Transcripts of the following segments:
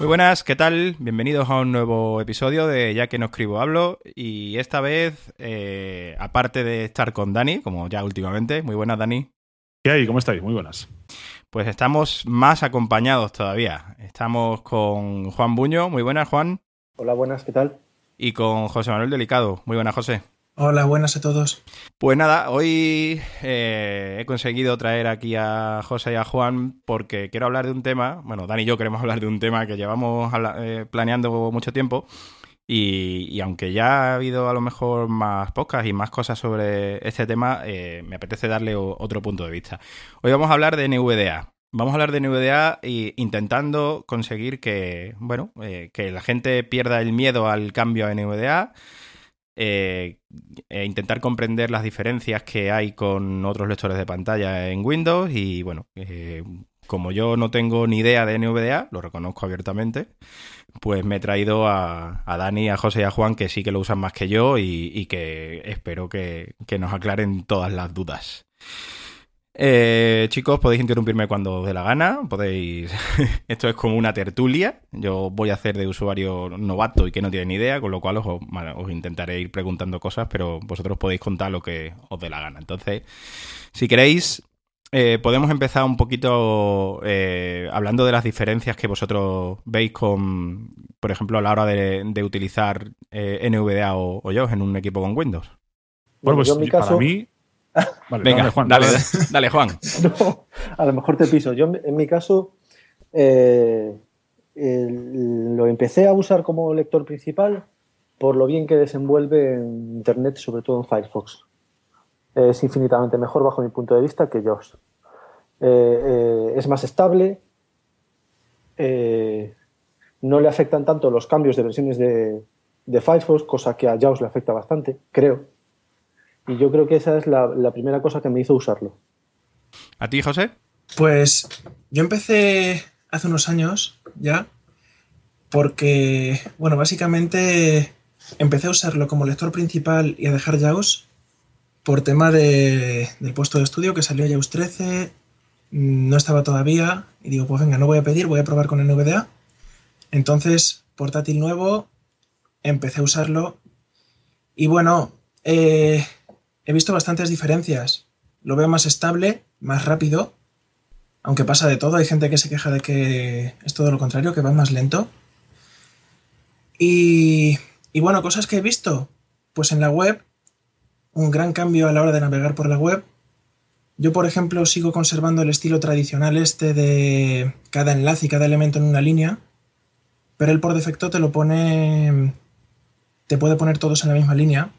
Muy buenas, ¿qué tal? Bienvenidos a un nuevo episodio de Ya que no escribo hablo y esta vez, eh, aparte de estar con Dani, como ya últimamente, muy buenas Dani. ¿Qué hay? ¿Cómo estáis? Muy buenas. Pues estamos más acompañados todavía. Estamos con Juan Buño, muy buenas Juan. Hola, buenas, ¿qué tal? Y con José Manuel Delicado, muy buenas José. Hola, buenas a todos. Pues nada, hoy eh, he conseguido traer aquí a José y a Juan porque quiero hablar de un tema, bueno, Dani y yo queremos hablar de un tema que llevamos eh, planeando mucho tiempo y, aunque ya ha habido a lo mejor más podcasts y más cosas sobre este tema, eh, me apetece darle otro punto de vista. Hoy vamos a hablar de NVDA. Vamos a hablar de NVDA e intentando conseguir que, bueno, que la gente pierda el miedo al cambio a NVDA eh, e intentar comprender las diferencias que hay con otros lectores de pantalla en Windows y bueno, eh, como yo no tengo ni idea de NVDA, lo reconozco abiertamente, pues me he traído a, Dani, a José y a Juan que sí que lo usan más que yo y, que espero que nos aclaren todas las dudas. Eh, chicos, podéis interrumpirme cuando os dé la gana. Podéis. Esto es como una tertulia. Yo voy a hacer de usuario novato y que no tiene ni idea, con lo cual os, intentaré ir preguntando cosas, pero vosotros podéis contar lo que os dé la gana. Entonces, si queréis, eh, podemos empezar un poquito eh, hablando de las diferencias que vosotros veis con, por ejemplo, a la hora de, utilizar NVDA o, o en un equipo con Windows. Bueno, pues en mi caso... para mí Venga, dale, Juan. Dale, Juan. a lo mejor te piso. Yo, en mi caso, eh, lo empecé a usar como lector principal por lo bien que desenvuelve en Internet, sobre todo en Firefox. Es infinitamente mejor bajo mi punto de vista que JAWS. Eh, eh, es más estable, no le afectan tanto los cambios de versiones de, de Firefox, cosa que a JAWS le afecta bastante, creo. Y yo creo que esa es la, primera cosa que me hizo usarlo. ¿A ti, José? Pues yo empecé hace unos años ya, porque, bueno, básicamente empecé a usarlo como lector principal y a dejar JAWS por tema de, del puesto de estudio que salió JAWS 13, no estaba todavía, y digo, pues venga, no voy a pedir, voy a probar con NVDA. Entonces, portátil nuevo, empecé a usarlo y bueno, eh, he visto bastantes diferencias. Lo veo más estable, más rápido, aunque pasa de todo. Hay gente que se queja de que es todo lo contrario, que va más lento. Y, y bueno, cosas que he visto. Pues en la web, un gran cambio a la hora de navegar por la web. Yo, por ejemplo, sigo conservando el estilo tradicional este de cada enlace y cada elemento en una línea, pero él por defecto te lo pone, te puede poner todos en la misma línea.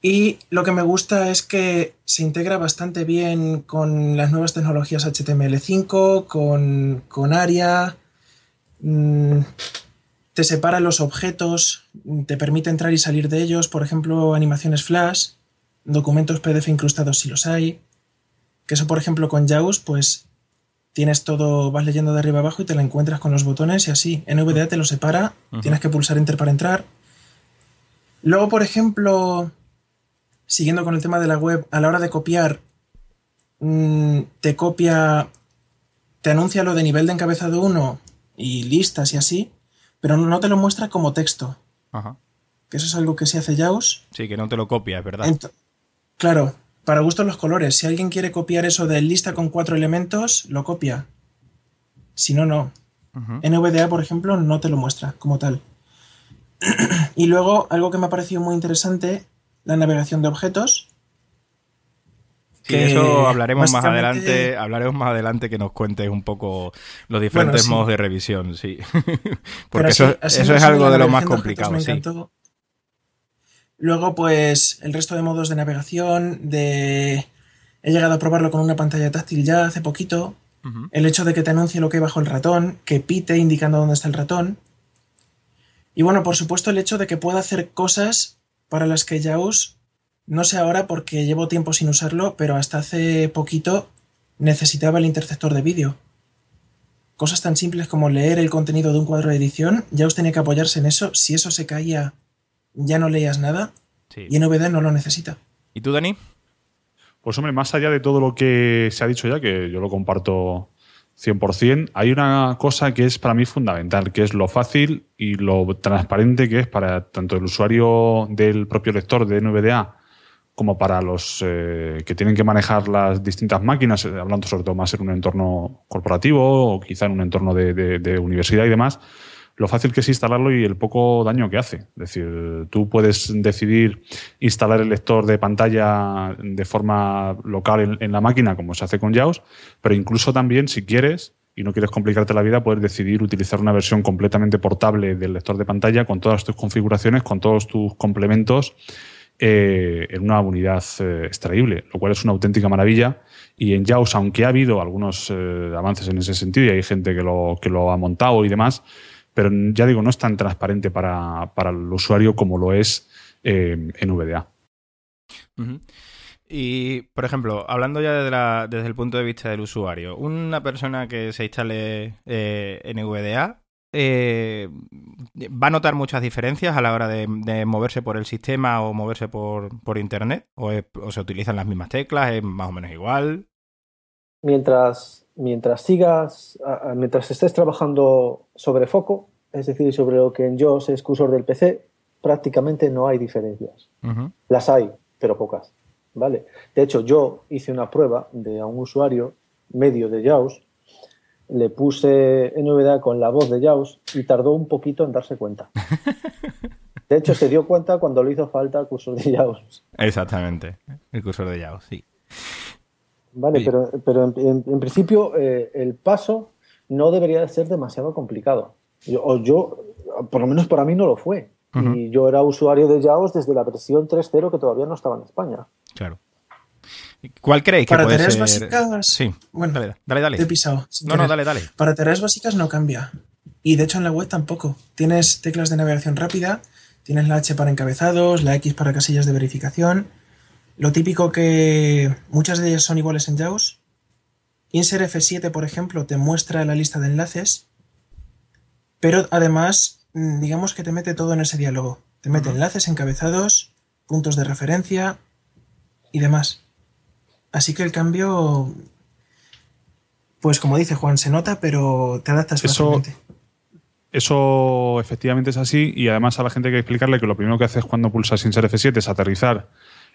Y lo que me gusta es que se integra bastante bien con las nuevas tecnologías HTML5, con, con ARIA, mm, te separa los objetos, te permite entrar y salir de ellos, por ejemplo, animaciones flash, documentos PDF incrustados si los hay, que eso, por ejemplo, con JAWS, pues tienes todo, vas leyendo de arriba abajo y te la encuentras con los botones y así. NVDA te lo separa, tienes que pulsar Enter para entrar. Luego, por ejemplo, siguiendo con el tema de la web, a la hora de copiar, mm, te copia, te anuncia lo de nivel de encabezado 1 y listas y así, pero no te lo muestra como texto. Ajá. Que eso es algo que se hace JAWS. Sí, que no te lo copia, es verdad. claro, para gusto los colores. Si alguien quiere copiar eso de lista con cuatro elementos, lo copia. Si no, no. NVDA, por ejemplo, no te lo muestra como tal. y luego, algo que me ha parecido muy interesante la navegación de objetos. Sí, eso hablaremos más adelante, hablaremos más adelante que nos cuentes un poco los diferentes modos de revisión, sí. Porque eso, es algo de lo más complicado, sí. Luego, pues, el resto de modos de navegación, de... He llegado a probarlo con una pantalla táctil ya hace poquito. El hecho de que te anuncie lo que hay bajo el ratón, que pite indicando dónde está el ratón. Y bueno, por supuesto el hecho de que pueda hacer cosas para las que JAWS, no sé ahora porque llevo tiempo sin usarlo, pero hasta hace poquito necesitaba el interceptor de vídeo. Cosas tan simples como leer el contenido de un cuadro de edición, JAWS tenía que apoyarse en eso. Si eso se caía, ya no leías nada. Y en NVDA no lo necesita. ¿Y tú, Dani? Pues hombre, más allá de todo lo que se ha dicho ya, que yo lo comparto 100%, hay una cosa que es para mí fundamental, que es lo fácil y lo transparente que es para tanto el usuario del propio lector de NVDA como para los eh, que tienen que manejar las distintas máquinas, eh, hablando sobre todo más en un entorno corporativo o quizá en un entorno de universidad y demás, lo fácil que es instalarlo y el poco daño que hace. Es decir, tú puedes decidir instalar el lector de pantalla de forma local en, la máquina, como se hace con JAWS, pero incluso también, si quieres, y no quieres complicarte la vida, puedes decidir utilizar una versión completamente portable del lector de pantalla con todas tus configuraciones, con todos tus complementos eh, en una unidad eh, extraíble, lo cual es una auténtica maravilla. Y en JAWS, aunque ha habido algunos eh, avances en ese sentido y hay gente que lo, que lo ha montado y demás, pero ya digo, no es tan transparente para, el usuario como lo es eh, en VDA. Y, por ejemplo, hablando ya desde, desde, el punto de vista del usuario, una persona que se instale eh, en VDA eh, va a notar muchas diferencias a la hora de, moverse por el sistema o moverse por, Internet, o, o, se utilizan las mismas teclas, es más o menos igual. Mientras mientras sigas, mientras estés trabajando sobre foco, es decir, sobre lo que en JAWS es cursor del PC, prácticamente no hay diferencias. Las hay, pero pocas. ¿vale? De hecho, yo hice una prueba de a un usuario medio de JAWS, le puse NVDA con la voz de JAWS y tardó un poquito en darse cuenta. De hecho, se dio cuenta cuando le hizo falta el cursor de JAWS. Exactamente, el cursor de JAWS, sí. Vale, pero, pero en, principio eh, el paso no debería de ser demasiado complicado. Yo, o yo, por lo menos para mí no lo fue. Y yo era usuario de JAWS desde la versión 3.0 que todavía no estaba en España. Claro. ¿Cuál creéis que Para puede tareas ser? básicas. Sí. Bueno, dale, dale. dale. Te he pisado. No, no, dale, dale. Para tareas básicas no cambia. Y de hecho en la web tampoco. Tienes teclas de navegación rápida, tienes la H para encabezados, la X para casillas de verificación lo típico que muchas de ellas son iguales en JAWS. Insert F7, por ejemplo, te muestra la lista de enlaces, pero además, mm, digamos que te mete todo en ese diálogo. Te mete enlaces encabezados, puntos de referencia y demás. Así que el cambio, pues como dice Juan, se nota, pero te adaptas fácilmente. Eso efectivamente es así y además a la gente hay que explicarle que lo primero que haces cuando pulsas Insert F7 es aterrizar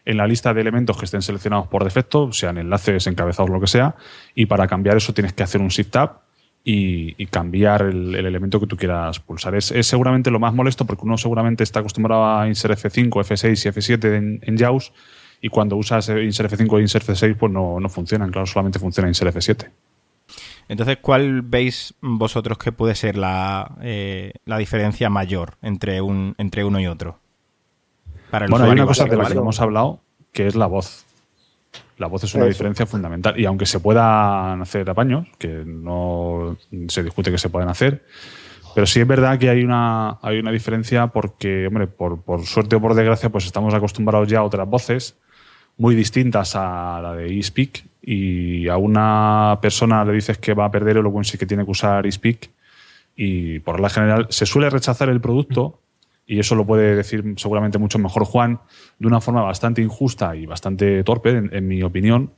en la lista de elementos que estén seleccionados por defecto, sean enlaces, encabezados, lo que sea, y para cambiar eso tienes que hacer un Shift Tab y, cambiar el, elemento que tú quieras pulsar. Es, seguramente lo más molesto porque uno seguramente está acostumbrado a insert F5, F6 y F7 en, en JAWS y cuando usas insert F5 e insert F6 pues no, no funcionan, claro, solamente funciona insert F7. Entonces, ¿cuál veis vosotros que puede ser la, eh, la diferencia mayor entre, un, entre uno y otro? Bueno, hay una cosa de la que hemos hablado, que es la voz. La voz es una diferencia fundamental. Y aunque se puedan hacer apaños, que no se discute que se pueden hacer, pero sí es verdad que hay una, hay una diferencia porque, hombre, por, por suerte o por desgracia, pues estamos acostumbrados ya a otras voces muy distintas a la de eSpeak y a una persona le dices que va a perder el sí que tiene que usar eSpeak y por la general se suele rechazar el producto y eso lo puede decir seguramente mucho mejor Juan, de una forma bastante injusta y bastante torpe, en, mi opinión,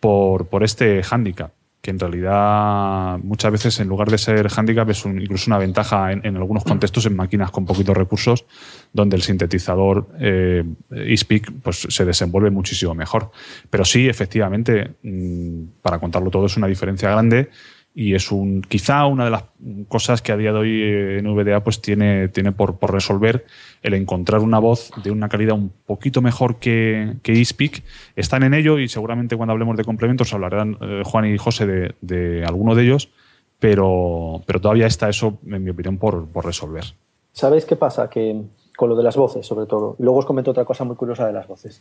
por, por este hándicap, que en realidad muchas veces en lugar de ser hándicap es incluso una ventaja en, algunos contextos en máquinas con poquitos recursos, donde el sintetizador eh, eSpeak pues, se desenvuelve muchísimo mejor. Pero sí, efectivamente, mm, para contarlo todo es una diferencia grande y es un quizá una de las cosas que a día de hoy eh, en VDA pues tiene, tiene por, resolver el encontrar una voz de una calidad un poquito mejor que, que eSpeak. Están en ello y seguramente cuando hablemos de complementos hablarán eh, Juan y José de, de, alguno de ellos, pero, pero todavía está eso, en mi opinión, por, resolver. ¿Sabéis qué pasa? Que con lo de las voces, sobre todo. Luego os comento otra cosa muy curiosa de las voces.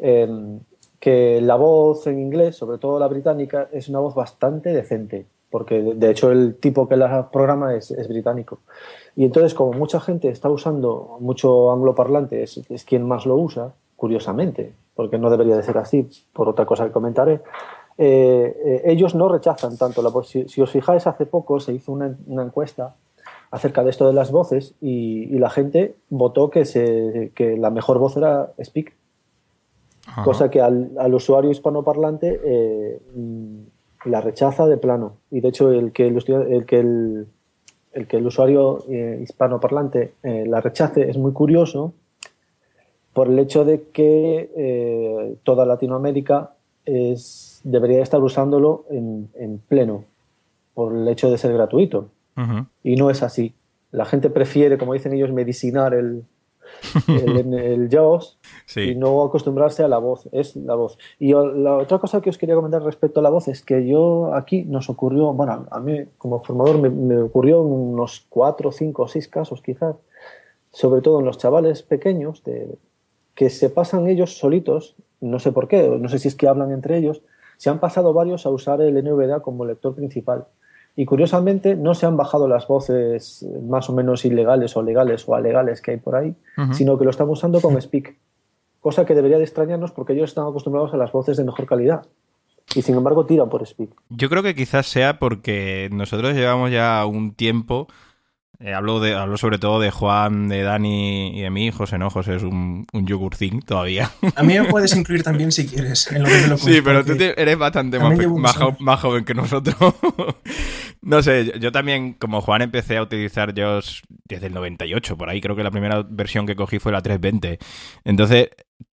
Em, que la voz en inglés, sobre todo la británica, es una voz bastante decente porque de hecho el tipo que la programa es, británico. Y entonces, como mucha gente está usando, mucho angloparlante es, es quien más lo usa, curiosamente, porque no debería de ser así, por otra cosa que comentaré, eh, eh, ellos no rechazan tanto la voz. Si, os fijáis, hace poco se hizo una, encuesta acerca de esto de las voces y, la gente votó que, se, que la mejor voz era Speak. Cosa que al, usuario hispanoparlante eh, la rechaza de plano. Y de hecho, el que el, el que el, el, que el usuario hispanoparlante la rechace es muy curioso por el hecho de que toda Latinoamérica es debería estar usándolo en, pleno por el hecho de ser gratuito. Y no es así. La gente prefiere, como dicen ellos, medicinar el, el, el JAWS y no acostumbrarse a la voz. Es la voz. Y la otra cosa que os quería comentar respecto a la voz es que yo aquí nos ocurrió, bueno, a mí como formador me, me ocurrió unos cuatro, cinco, seis casos quizás, sobre todo en los chavales pequeños, de, que se pasan ellos solitos, no sé por qué, no sé si es que hablan entre ellos, se han pasado varios a usar el NVDA como lector principal. Y curiosamente no se han bajado las voces más o menos ilegales o legales o alegales que hay por ahí, sino que lo están usando con Speak. Cosa que debería de extrañarnos porque ellos están acostumbrados a las voces de mejor calidad. Y sin embargo tiran por Speak. Yo creo que quizás sea porque nosotros llevamos ya un tiempo eh, hablo, de, hablo sobre todo de Juan, de Dani y de mí. José no, José es un, un yogurcín todavía. A mí me puedes incluir también si quieres. En lo que sí, pero tú eres bastante más, más, joven que nosotros. no sé, yo, también, como Juan, empecé a utilizar yo desde el 98, por ahí. Creo que la primera versión que cogí fue la 320. Entonces,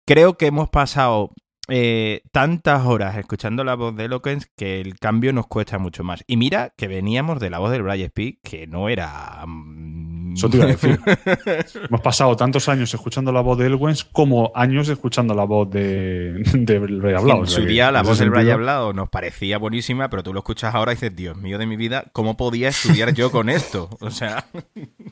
creo que hemos pasado eh, tantas horas escuchando la voz de Eloquence que el cambio nos cuesta mucho más. Y mira que veníamos de la voz del Brian Speak, que no era. Mm, Eso te iba a decir. Hemos pasado tantos años escuchando la voz de Eloquence como años escuchando la voz de, de Hablado. En su día, la voz del Brian Hablado nos parecía buenísima, pero tú lo escuchas ahora y dices, Dios mío de mi vida, ¿cómo podía estudiar yo con esto? O sea.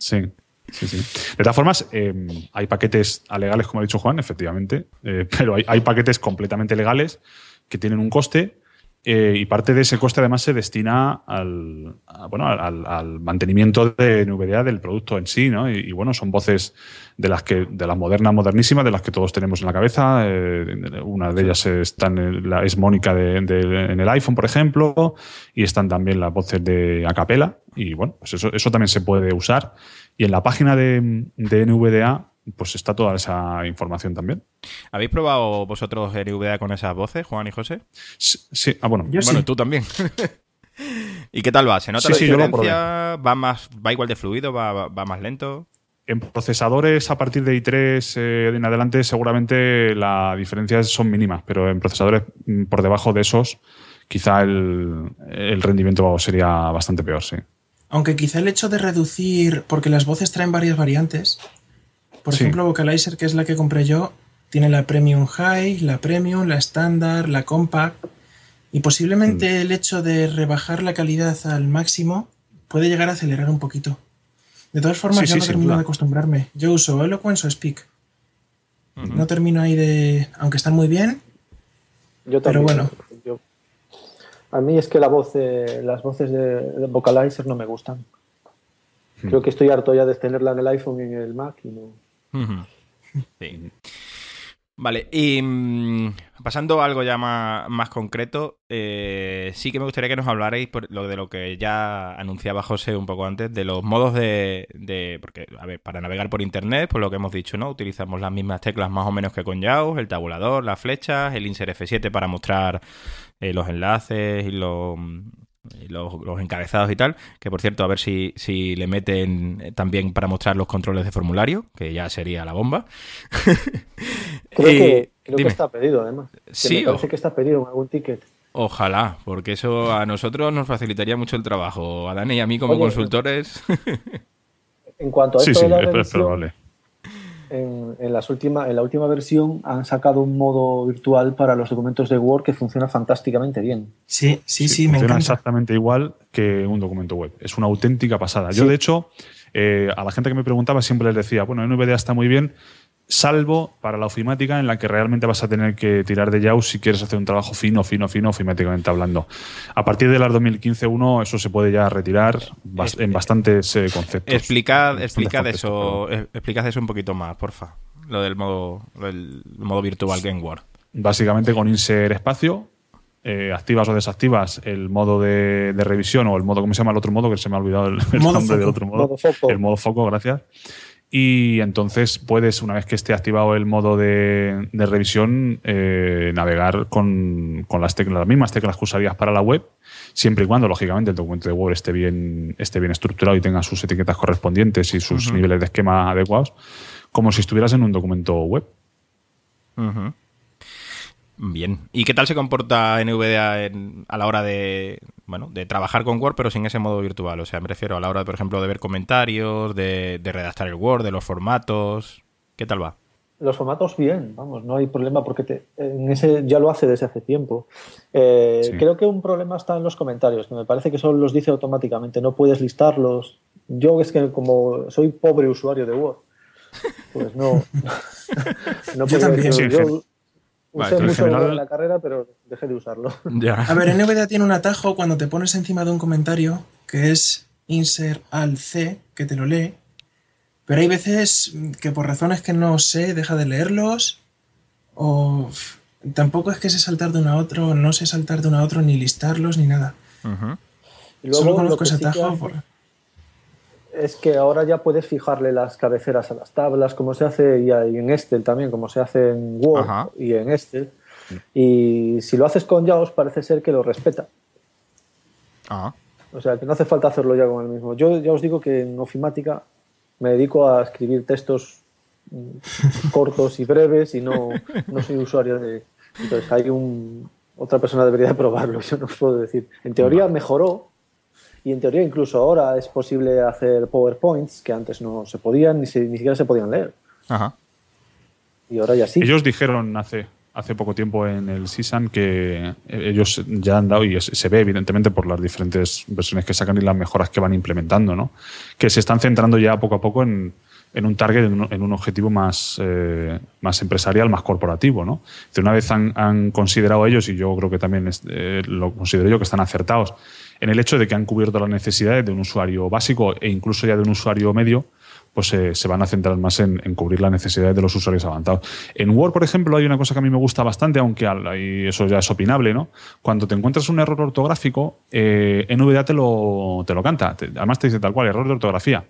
Sí. De todas formas, em, hay paquetes alegales, como ha dicho Juan, efectivamente, eh, pero hay, paquetes completamente legales que tienen un coste eh, y parte de ese coste además se destina al, bueno, al, mantenimiento de NVDA del producto en sí, ¿no? Y, bueno, son voces de las que de las modernas, modernísimas, de las que todos tenemos en la cabeza. Eh, una de ellas están es Mónica en el iPhone, por ejemplo, y están también las voces de Acapela. Y bueno, pues eso, eso también se puede usar. Y en la página de, NVDA pues está toda esa información también. ¿Habéis probado vosotros NVDA con esas voces, Juan y José? Sí, ah, bueno. bueno, tú también. ¿Y qué tal va? ¿Se nota la diferencia? ¿Va, más, ¿Va igual de fluido? ¿Va, más lento? En procesadores a partir de i3 eh, en adelante seguramente las diferencias son mínimas, pero en procesadores mm, por debajo de esos quizá el, el rendimiento sería bastante peor, sí. Aunque quizá el hecho de reducir, porque las voces traen varias variantes. Por ejemplo, Vocalizer, que es la que compré yo, tiene la Premium High, la Premium, la Standard, la Compact. Y posiblemente mm. el hecho de rebajar la calidad al máximo puede llegar a acelerar un poquito. De todas formas, yo no termino de acostumbrarme. Yo uso Eloquence o Speak. No termino ahí de. Aunque están muy bien. Yo también. Pero bueno. A mí es que la voz, las voces de, Vocalizer no me gustan. Hmm. Creo que estoy harto ya de tenerla en el iPhone y en el Mac y no. Sí. Vale, y mm, pasando a algo ya más, concreto, eh, sí que me gustaría que nos hablarais por lo de lo que ya anunciaba José un poco antes, de los modos de, de, Porque, a ver, para navegar por internet, por lo que hemos dicho, ¿no? Utilizamos las mismas teclas más o menos que con JAWS, el tabulador, las flechas, el insert F7 para mostrar eh, los enlaces y los, los, encabezados y tal, que por cierto, a ver si, si le meten eh, también para mostrar los controles de formulario, que ya sería la bomba. creo, que, creo que, está pedido, además. sí, me parece que está pedido en algún ticket. Ojalá, porque eso a nosotros nos facilitaría mucho el trabajo, a Dani y a mí como consultores. En cuanto a esto de la revisión, en, las última, en la última versión han sacado un modo virtual para los documentos de Word que funciona fantásticamente bien. Sí, sí, sí, me funciona exactamente igual que un documento web. Es una auténtica pasada. Yo, de hecho, eh, a la gente que me preguntaba siempre les decía, bueno, NVDA está muy bien, salvo para la ofimática en la que realmente vas a tener que tirar de JAWS si quieres hacer un trabajo fino, fino, fino, ofimáticamente hablando. A partir de las 2015-1 eso se puede ya retirar en bastantes eh, conceptos. Explicad, explicad eso, explicad eso un poquito más, porfa. Lo del modo, el modo virtual Game World. Básicamente con insert espacio, eh, activas o desactivas el modo de, revisión o el modo, ¿cómo se llama el otro modo? Que se me ha olvidado el, nombre del otro modo. El modo foco, gracias y entonces puedes, una vez que esté activado el modo de, revisión, eh, navegar con, las, teclas, las mismas teclas que usarías para la web, siempre y cuando, lógicamente, el documento de Word esté bien, esté bien estructurado y tenga sus etiquetas correspondientes y sus niveles de esquema adecuados, como si estuvieras en un documento web. Bien. ¿Y qué tal se comporta NVDA a la hora de, bueno, de trabajar con Word, pero sin ese modo virtual? O sea, me refiero a la hora, por ejemplo, de ver comentarios, de, redactar el Word, de los formatos. ¿Qué tal va? Los formatos bien, vamos, no hay problema porque en ese ya lo hace desde hace tiempo. Eh, creo que un problema está en los comentarios, que me parece que solo los dice automáticamente, no puedes listarlos. Yo es que como soy pobre usuario de Word, pues no, no puedo yo, Usé mucho en la carrera, pero dejé de usarlo. A ver, NVDA tiene un atajo cuando te pones encima de un comentario que es insert al C, que te lo lee. Pero hay veces que por razones que no sé, deja de leerlos. O tampoco es que sé saltar de uno a otro, no sé saltar de uno a otro, ni listarlos, ni nada. Solo conozco ese atajo. Por es que ahora ya puedes fijarle las cabeceras a las tablas, como se hace y en Excel también, como se hace en Word y en Excel. Y si lo haces con JAWS, parece ser que lo respeta. Ah. O sea, que no hace falta hacerlo ya con el mismo. Yo ya os digo que en Ofimática me dedico a escribir textos mm, cortos y breves y no, no soy usuario de... Entonces hay un... Otra persona debería probarlo, yo no os puedo decir. En teoría mejoró, y en teoría incluso ahora es posible hacer PowerPoints que antes no se podían ni, ni siquiera se podían leer. Ajá. Y ahora ya sí. Ellos dijeron hace, hace poco tiempo en el CISAN que ellos ya han dado, y se ve evidentemente por las diferentes versiones que sacan y las mejoras que van implementando, ¿no? que se están centrando ya poco a poco en, en un target, en un, objetivo más, eh, más empresarial, más corporativo. ¿no? una vez han, considerado ellos, y yo creo que también eh, lo considero yo, que están acertados en el hecho de que han cubierto las necesidades de un usuario básico e incluso ya de un usuario medio, pues eh, se van a centrar más en, cubrir las necesidades de los usuarios avanzados. En Word, por ejemplo, hay una cosa que a mí me gusta bastante, aunque eso ya es opinable, ¿no? Cuando te encuentras un error ortográfico, eh, NVDA te lo, te lo canta. además te dice tal cual, error de ortografía.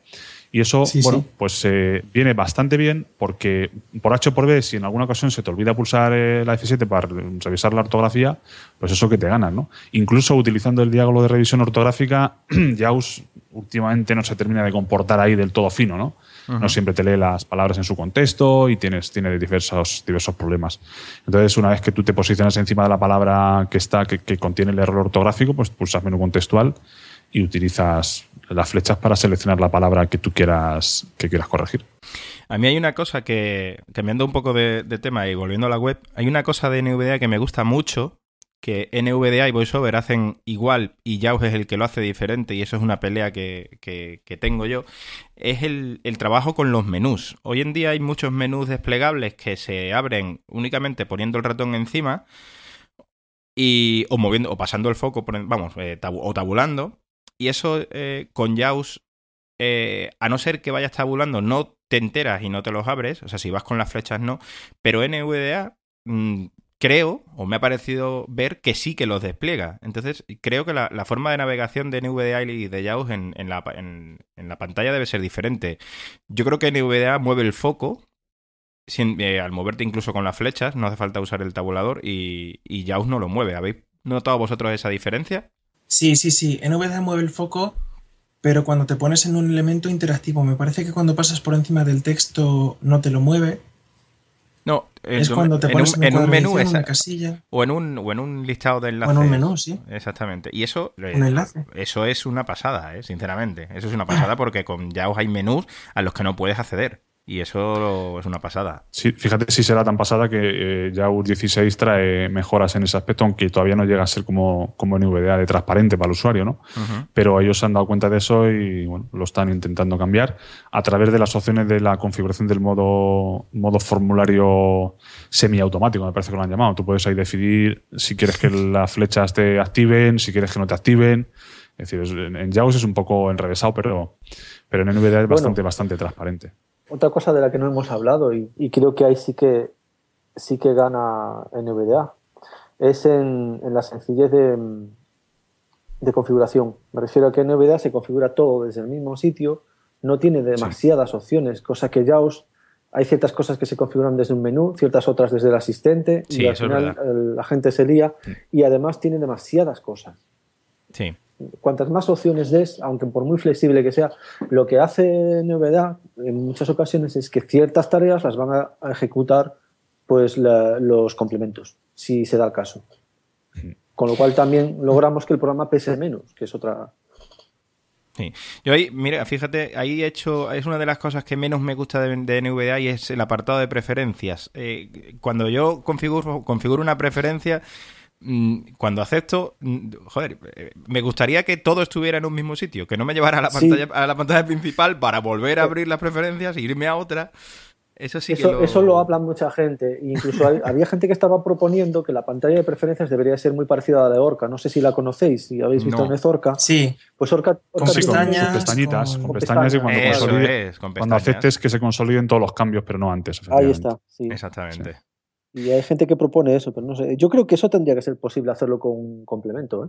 Y eso, bueno, pues eh, viene bastante bien porque por H o por B, si en alguna ocasión se te olvida pulsar eh, la F7 para revisar la ortografía, pues eso que te ganas, ¿no? Incluso utilizando el diálogo de revisión ortográfica, JAWS últimamente no se termina de comportar ahí del todo fino, ¿no? No siempre te lee las palabras en su contexto y tienes, tiene diversos, diversos problemas. Entonces, una vez que tú te posicionas encima de la palabra que está, que, que contiene el error ortográfico, pues pulsas menú contextual y utilizas las flechas para seleccionar la palabra que tú quieras, que quieras corregir. A mí hay una cosa que, cambiando un poco de, tema y volviendo a la web, hay una cosa de NVDA que me gusta mucho, que NVDA y VoiceOver hacen igual y JAWS es el que lo hace diferente y eso es una pelea que, que, tengo yo, es el, el, trabajo con los menús. Hoy en día hay muchos menús desplegables que se abren únicamente poniendo el ratón encima y, o moviendo o pasando el foco, vamos, eh, o tabulando y eso eh, con JAWS, eh, a no ser que vayas tabulando, no te enteras y no te los abres. O sea, si vas con las flechas, no. Pero NVDA, mm, creo, o me ha parecido ver que sí que los despliega. Entonces, creo que la, forma de navegación de NVDA y de JAWS en, la, en, la, pantalla debe ser diferente. Yo creo que NVDA mueve el foco. Eh, al moverte incluso con las flechas, no hace falta usar el tabulador y, y JAWS no lo mueve. ¿Habéis notado vosotros esa diferencia? Sí, sí, sí. NVDA mueve el foco, pero cuando te pones en un elemento interactivo, me parece que cuando pasas por encima del texto no te lo mueve. No, es cuando te pones en, un, menú, en una casilla. O en un, o en un listado de enlaces. O en un menú, sí. Exactamente. Y eso, eh, un enlace. eso es una pasada, ¿eh? sinceramente. Eso es una pasada porque con JAWS hay menús a los que no puedes acceder. Y eso es una pasada. Sí, fíjate si será tan pasada que eh, JAWS 16 trae mejoras en ese aspecto, aunque todavía no llega a ser como, como NVDA de transparente para el usuario, ¿no? Pero ellos se han dado cuenta de eso y bueno, lo están intentando cambiar a través de las opciones de la configuración del modo, modo formulario semiautomático, me parece que lo han llamado. Tú puedes ahí decidir si quieres que las flechas te activen, si quieres que no te activen. Es decir, en JAWS es un poco enrevesado, pero, pero en NVDA es bastante, bastante transparente. Otra cosa de la que no hemos hablado y, creo que ahí sí que sí que gana NVDA es en, la sencillez de, configuración. Me refiero a que NVDA se configura todo desde el mismo sitio, no tiene demasiadas opciones, cosa que JAWS hay ciertas cosas que se configuran desde un menú, ciertas otras desde el asistente y al final la gente se lía y además tiene demasiadas cosas. Sí cuantas más opciones des, aunque por muy flexible que sea, lo que hace novedad en muchas ocasiones es que ciertas tareas las van a, ejecutar pues los complementos, si se da el caso. Con lo cual también logramos que el programa pese menos, que es otra, Sí. Yo ahí, mira, fíjate, ahí he hecho, es una de las cosas que menos me gusta de, NVDA y es el apartado de preferencias. Eh, cuando yo configuro, configuro una preferencia, cuando acepto, mm, joder, eh, me gustaría que todo estuviera en un mismo sitio, que no me llevara a la pantalla, a la pantalla principal para volver a abrir las preferencias e irme a otra. Eso sí eso, que lo... eso lo habla mucha gente. Incluso había gente que estaba proponiendo que la pantalla de preferencias debería ser muy parecida a la de Orca. No sé si la conocéis, si habéis visto no. Orca. Sí. Pues Orca, con, pestañas, pestañitas, con, pestañas, y cuando, cuando aceptes que se consoliden todos los cambios, pero no antes. Ahí está, sí. Exactamente. Y hay gente que propone eso, pero no sé. Yo creo que eso tendría que ser posible hacerlo con un complemento. ¿eh?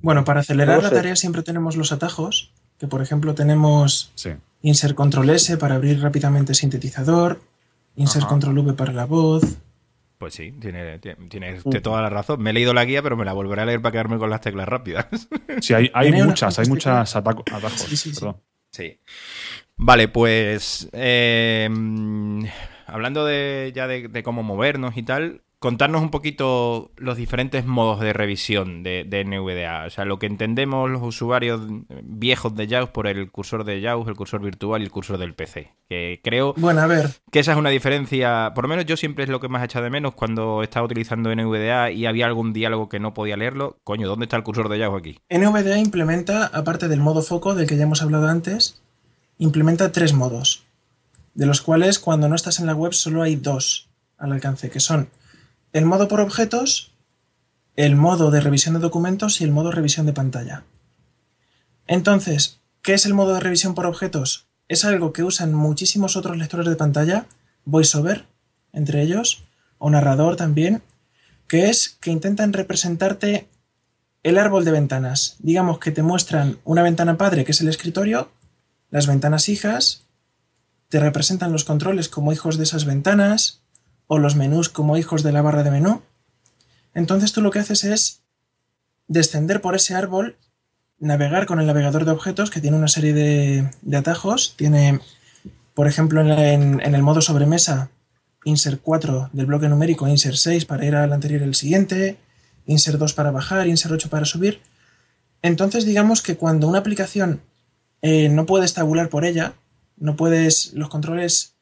Bueno, para acelerar la tarea siempre tenemos los atajos, que por ejemplo tenemos insert control S para abrir rápidamente sintetizador, insert control V para la voz. Pues sí, tiene, tiene, mm. toda la razón. Me he leído la guía, pero me la volveré a leer para quedarme con las teclas rápidas. Sí, hay, hay muchas, hay muchas atajos. Sí, sí, Vale, pues eh, hablando de, ya de, cómo movernos y tal, contarnos un poquito los diferentes modos de revisión de, NVDA. O sea, lo que entendemos los usuarios viejos de JAWS por el cursor de JAWS, el cursor virtual y el cursor del PC. Que creo bueno, a ver. que esa es una diferencia, por lo menos yo siempre es lo que más he echado de menos cuando estaba utilizando NVDA y había algún diálogo que no podía leerlo. Coño, ¿dónde está el cursor de JAWS aquí? NVDA implementa, aparte del modo foco del que ya hemos hablado antes, implementa tres modos de los cuales cuando no estás en la web solo hay dos al alcance, que son el modo por objetos, el modo de revisión de documentos y el modo revisión de pantalla. Entonces, ¿qué es el modo de revisión por objetos? Es algo que usan muchísimos otros lectores de pantalla, VoiceOver, entre ellos, o narrador también, que es que intentan representarte el árbol de ventanas. Digamos que te muestran una ventana padre, que es el escritorio, las ventanas hijas, te representan los controles como hijos de esas ventanas o los menús como hijos de la barra de menú. Entonces tú lo que haces es descender por ese árbol, navegar con el navegador de objetos que tiene una serie de, atajos. Tiene, por ejemplo, en, el modo sobremesa, insert 4 del bloque numérico, insert 6 para ir al anterior y al siguiente, insert 2 para bajar, insert 8 para subir. Entonces digamos que cuando una aplicación eh, no puedes tabular por ella, no puedes, los controles,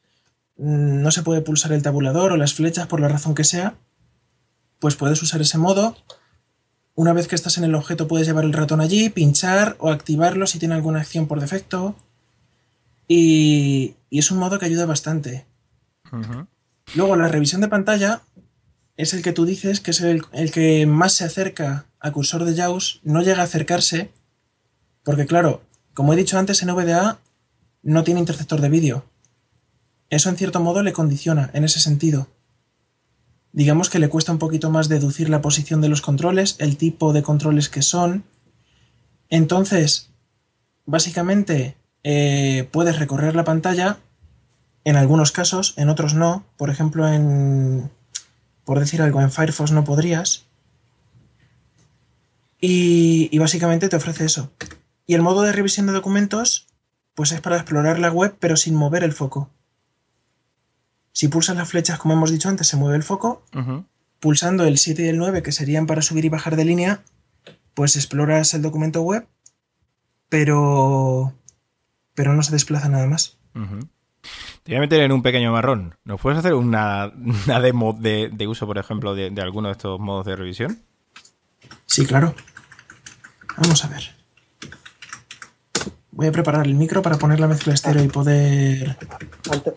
mm, no se puede pulsar el tabulador o las flechas por la razón que sea, pues puedes usar ese modo. Una vez que estás en el objeto puedes llevar el ratón allí, pinchar o activarlo si tiene alguna acción por defecto. Y, es un modo que ayuda bastante. Luego la revisión de pantalla es el que tú dices que es el, el que más se acerca al cursor de JAWS, no llega a acercarse, porque claro, como he dicho antes, en VDA no tiene interceptor de vídeo. Eso en cierto modo le condiciona en ese sentido. Digamos que le cuesta un poquito más deducir la posición de los controles, el tipo de controles que son. Entonces, básicamente, eh, puedes recorrer la pantalla, en algunos casos, en otros no. Por ejemplo, en, por decir algo, en Firefox no podrías. Y, y básicamente te ofrece eso. Y el modo de revisión de documentos pues es para explorar la web pero sin mover el foco. Si pulsas las flechas, como hemos dicho antes, se mueve el foco. Pulsando el 7 y el 9, que serían para subir y bajar de línea, pues exploras el documento web, pero, pero no se desplaza nada más. Te voy a meter en un pequeño marrón. ¿Nos puedes hacer una, demo de, uso, por ejemplo, de, de alguno de estos modos de revisión? Sí, claro. Vamos a ver. Voy a preparar el micro para poner la mezcla estéreo y poder...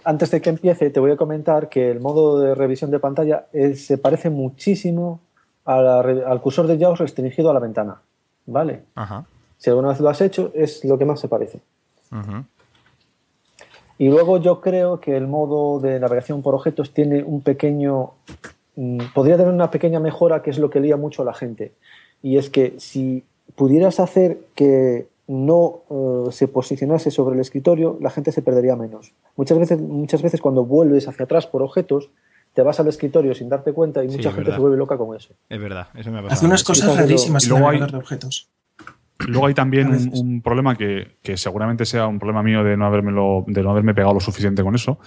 Antes de que empiece, te voy a comentar que el modo de revisión de pantalla se parece muchísimo al cursor de JAWS restringido a la ventana. ¿Vale? Si alguna vez lo has hecho, es lo que más se parece. Y luego yo creo que el modo de navegación por objetos tiene un pequeño... Mm, podría tener una pequeña mejora que es lo que lía mucho a la gente. Y es que si pudieras hacer que no eh, se posicionase sobre el escritorio, la gente se perdería menos. Muchas veces, muchas veces cuando vuelves hacia atrás por objetos, te vas al escritorio sin darte cuenta y mucha gente se vuelve loca con eso. Es verdad, eso me ha pasado. Hace unas cosas rarísimas en el hay, de objetos. Luego hay también un, problema que, seguramente sea un problema mío de no, de no haberme pegado lo suficiente con eso,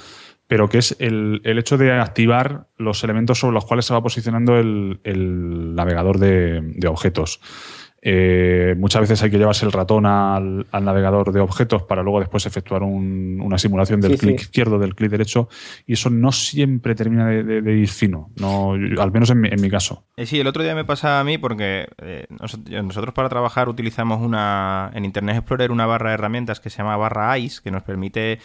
pero que es el, hecho de activar los elementos sobre los cuales se va posicionando el, navegador de objetos. Eh, muchas veces hay que llevarse el ratón al, navegador de objetos para luego después efectuar una simulación del clic izquierdo, del clic derecho, y eso no siempre termina de, ir fino, no, al menos en mi, caso. Eh, sí, el otro día me pasa a mí porque eh, nosotros para trabajar utilizamos una en Internet Explorer una barra de herramientas que se llama barra ICE, que nos permite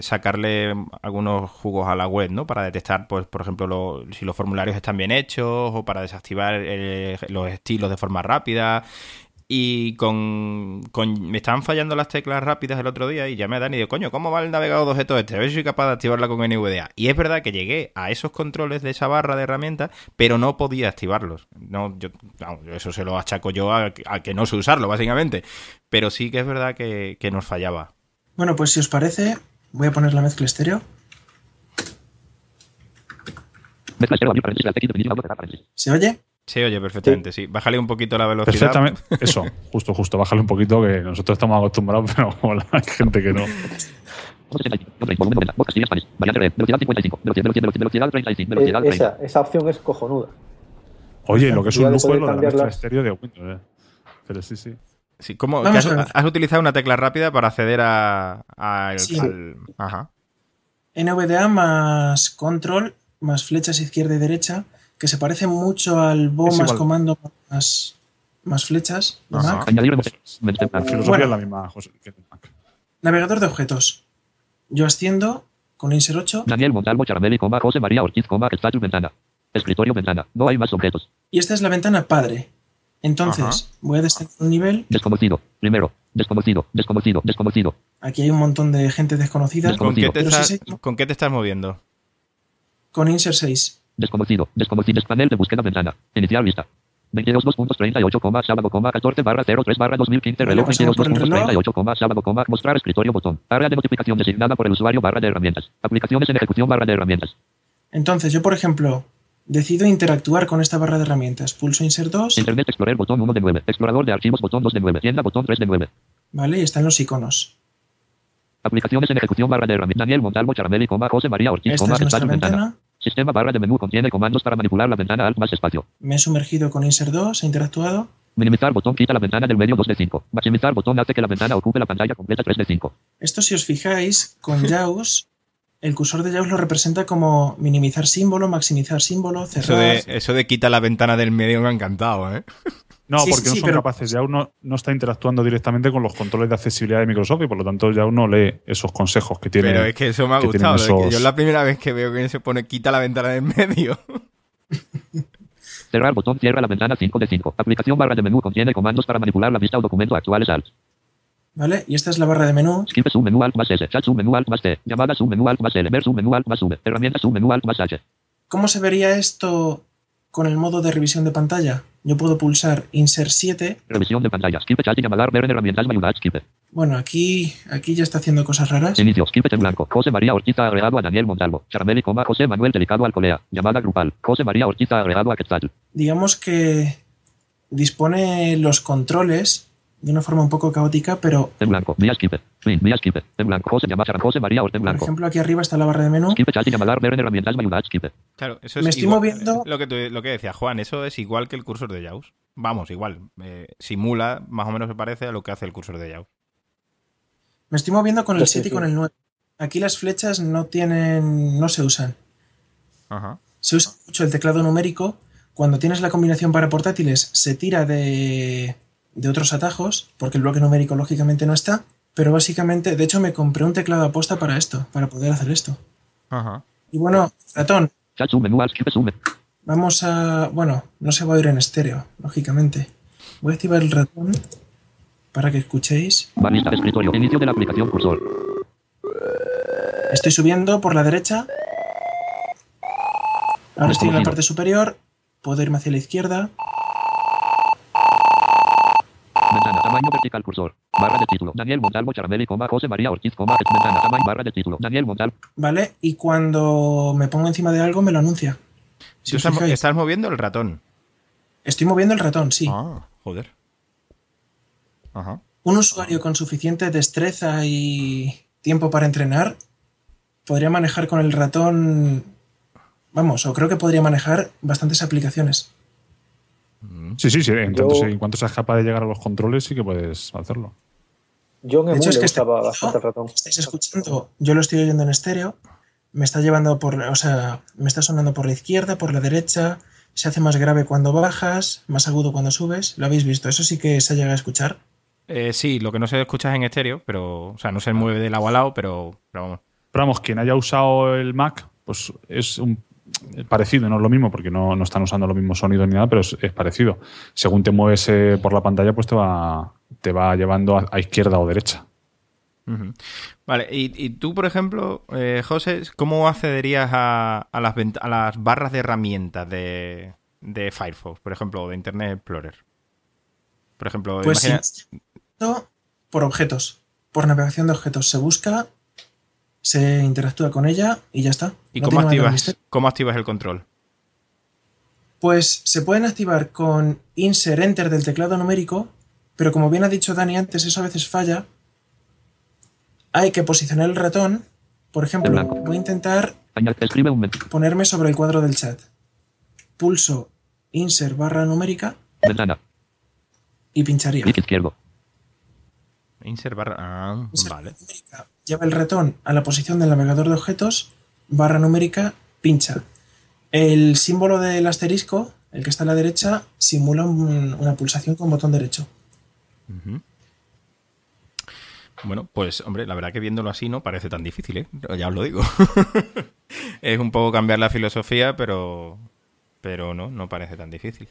sacarle algunos jugos a la web, ¿no? Para detectar, pues, por ejemplo, si los formularios están bien hechos o para desactivar los estilos de forma rápida rápida. Y con, Me estaban fallando las teclas rápidas el otro día y ya me dan y digo, coño, ¿cómo va el navegador de objetos este? A ver si soy capaz de activarla con NVDA. Y es verdad que llegué a esos controles de esa barra de herramientas, pero no podía activarlos. No, yo, eso se lo achaco yo a, que no sé usarlo, básicamente. Pero sí que es verdad que, que nos fallaba. Bueno, pues si os parece, voy a poner la mezcla estéreo. ¿Se oye? Sí, oye, perfectamente, sí. Bájale un poquito la velocidad. Perfectamente. Eso, justo, justo. Bájale un poquito, que nosotros estamos acostumbrados, pero hay gente que no. Esa, esa opción es cojonuda. Oye, lo que es un lujo es lo de la mezcla estéreo de Windows. Eh. Pero sí, sí. Sí, ¿cómo? Has, has, utilizado una tecla rápida para acceder a, a sí. al, Ajá. NVDA más control más flechas izquierda y derecha que se parece mucho al Bo más comando más, más flechas de Mac. filosofía la misma, Navegador de objetos. Yo asciendo con Insert 8. Daniel Montalvo Charamelli, José María Ortiz, estatus ventana. Escritorio ventana. No hay más objetos. Y esta es la ventana padre. Entonces, voy a descender un nivel. Desconocido. Primero. Desconocido. Desconocido. Desconocido. Aquí hay un montón de gente desconocida. ¿Con qué, te ¿Con qué te estás moviendo? Con Insert 6. Desconocido. Desconocido. Panel de búsqueda ventana. Iniciar lista. 22.38, sábado, 14 barra 03 barra 2015, reloj 22.38, sábado, mostrar escritorio, botón. Área de notificación designada por el usuario, barra de herramientas. Aplicaciones en ejecución, barra de herramientas. Entonces, yo, por ejemplo, decido interactuar con esta barra de herramientas. Pulso Insert 2. Internet Explorer, botón 1 de 9. Explorador de archivos, botón 2 de 9. Tienda, botón 3 de 9. Vale, y están los iconos. Aplicaciones en ejecución, barra de herramientas. Daniel Montalvo, Charamelli, José María Ortiz, Esta es ventana. Sistema barra de menú contiene comandos para manipular la ventana alt más espacio. Me he sumergido con Insert 2, he interactuado. Minimizar botón quita la ventana del medio 2 de 5. Maximizar botón hace que la ventana ocupe la pantalla completa 3 de 5. Esto si os fijáis, con JAWS, el cursor de JAWS lo representa como minimizar símbolo, maximizar símbolo, cerrar. Eso de, eso de quita la ventana del medio me ha encantado, ¿eh? No, porque no son capaces. Ya uno no está interactuando directamente con los controles de accesibilidad de Microsoft y por lo tanto ya uno lee esos consejos que tiene. Pero es que eso me ha gustado. yo es la primera vez que veo que se pone quita la ventana del medio. Cerrar botón cierra la ventana 5 de 5. Aplicación barra de menú contiene comandos para manipular la vista o documento actuales alt. ¿Vale? Y esta es la barra de menú. Skip sub menú alt más S. Chat sub menú alt más T. Llamada sub menú alt más L. Ver sub menú alt más V. Herramientas sub menú alt más H. ¿Cómo se vería esto con el modo de revisión de pantalla? Yo puedo pulsar Insert 7. Revisión de pantalla. Skip chat y llamar ver en herramientas. Skip. Bueno, aquí, aquí ya está haciendo cosas raras. Inicio. Skip en blanco. José María Ortiz agregado a Daniel Montalvo. Charameli, coma, José Manuel Delicado Alcolea. Llamada grupal. José María Ortiz agregado a Quetzal. Digamos que dispone los controles de una forma un poco caótica, pero... En blanco, Mía Skip, en blanco, José llama José María Orte en blanco. Por ejemplo, aquí arriba está la barra de menú. Skip, chat y llamar, ver en herramientas, mayuda, Skip. Claro, eso es Me estoy moviendo... Lo que, tú, lo que decía Juan, eso es igual que el cursor de JAWS. Vamos, igual. Eh, simula, más o menos se parece a lo que hace el cursor de JAWS. Me estoy moviendo con el 7 y con el 9. aquí las flechas no tienen. no se usan. Ajá. Se usa mucho el teclado numérico. Cuando tienes la combinación para portátiles, se tira de, de otros atajos, porque el bloque numérico lógicamente no está. Pero básicamente, de hecho, me compré un teclado aposta para esto, para poder hacer esto. Ajá. Y bueno, ratón, vamos a. Bueno, no se va a oír en estéreo, lógicamente. Voy a activar el ratón para que escuchéis. Barlista, escritorio. Inicio de la aplicación cursor. Estoy subiendo por la derecha. Ahora estoy en la parte superior. Puedo irme hacia la izquierda. Ventana, tamaño vertical cursor. Barra de título. Daniel Montalvo Charmelli, coma, José María Ortiz, coma, ventana, tamaño, barra de título. Daniel Montalvo. ¿Vale? Y cuando me pongo encima de algo me lo anuncia. Si Tú os estás, estás moviendo el ratón. estoy moviendo el ratón, sí. Ah, joder. Ajá. Un usuario con suficiente destreza y tiempo para entrenar podría manejar con el ratón. Vamos, o creo que podría manejar bastantes aplicaciones. Sí, sí, sí. En, Yo- en cuanto seas capaz de llegar a los controles, sí que puedes hacerlo. Yo en emule hecho, es que este usaba sonido bastante el ratón. estáis escuchando, yo lo estoy oyendo en estéreo, me está llevando por, o sea, me está sonando por la izquierda, por la derecha, se hace más grave cuando bajas, más agudo cuando subes, lo habéis visto, eso sí que se llega a escuchar. Eh, sí, lo que no se escucha es en estéreo, pero. O sea, no se mueve de lado a lado, pero, pero vamos. Pero vamos, quien haya usado el Mac, pues es un parecido, no es lo mismo, porque no, no están usando los mismos sonidos ni nada, pero es, es parecido. Según te mueves eh, por la pantalla, pues te va, te va llevando a, a izquierda o derecha. Vale, y, y tú, por ejemplo, eh, José, ¿cómo accederías a, a las, a las barras de herramientas de, de Firefox, por ejemplo, o de Internet Explorer? Por ejemplo, Pues imagina- sí, por objetos, por navegación de objetos, se busca, se interactúa con ella y ya está. ¿y No cómo activas, cómo activas el control? Pues se pueden activar con insert enter del teclado numérico, pero como bien ha dicho Dani antes, eso a veces falla. Hay que posicionar el ratón. Por ejemplo, voy a intentar ponerme sobre el cuadro del chat. Pulso insert barra numérica ventana. y pincharía. Clic izquierdo. Insert barra. Ah, Insert vale. numérica Lleva el ratón a la posición del navegador de objetos, barra numérica, pincha. El símbolo del asterisco, el que está a la derecha, simula un- una pulsación con botón derecho. Bueno, pues hombre, la verdad que viéndolo así no parece tan difícil, ¿eh? Ya os lo digo. es un poco cambiar la filosofía, pero pero no, no parece tan difícil.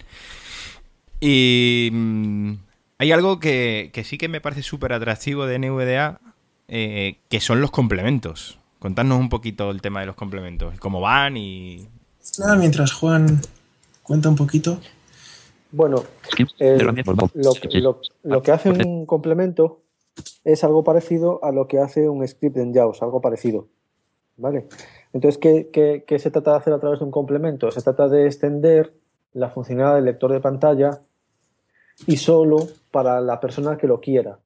Y mm, hay algo que, que sí que me parece súper atractivo de NVDA, eh, que son los complementos. Contadnos un poquito el tema de los complementos, cómo van y... Nada, mientras Juan cuenta un poquito. Bueno. Eh, lo, Sí. lo- lo que hace un complemento es algo parecido a lo que hace un script en JAWS, algo parecido. ¿Vale? Entonces, ¿qué, qué- qué se trata de hacer a través de un complemento? Se trata de extender la funcionalidad del lector de pantalla y solo para la persona que lo quiera.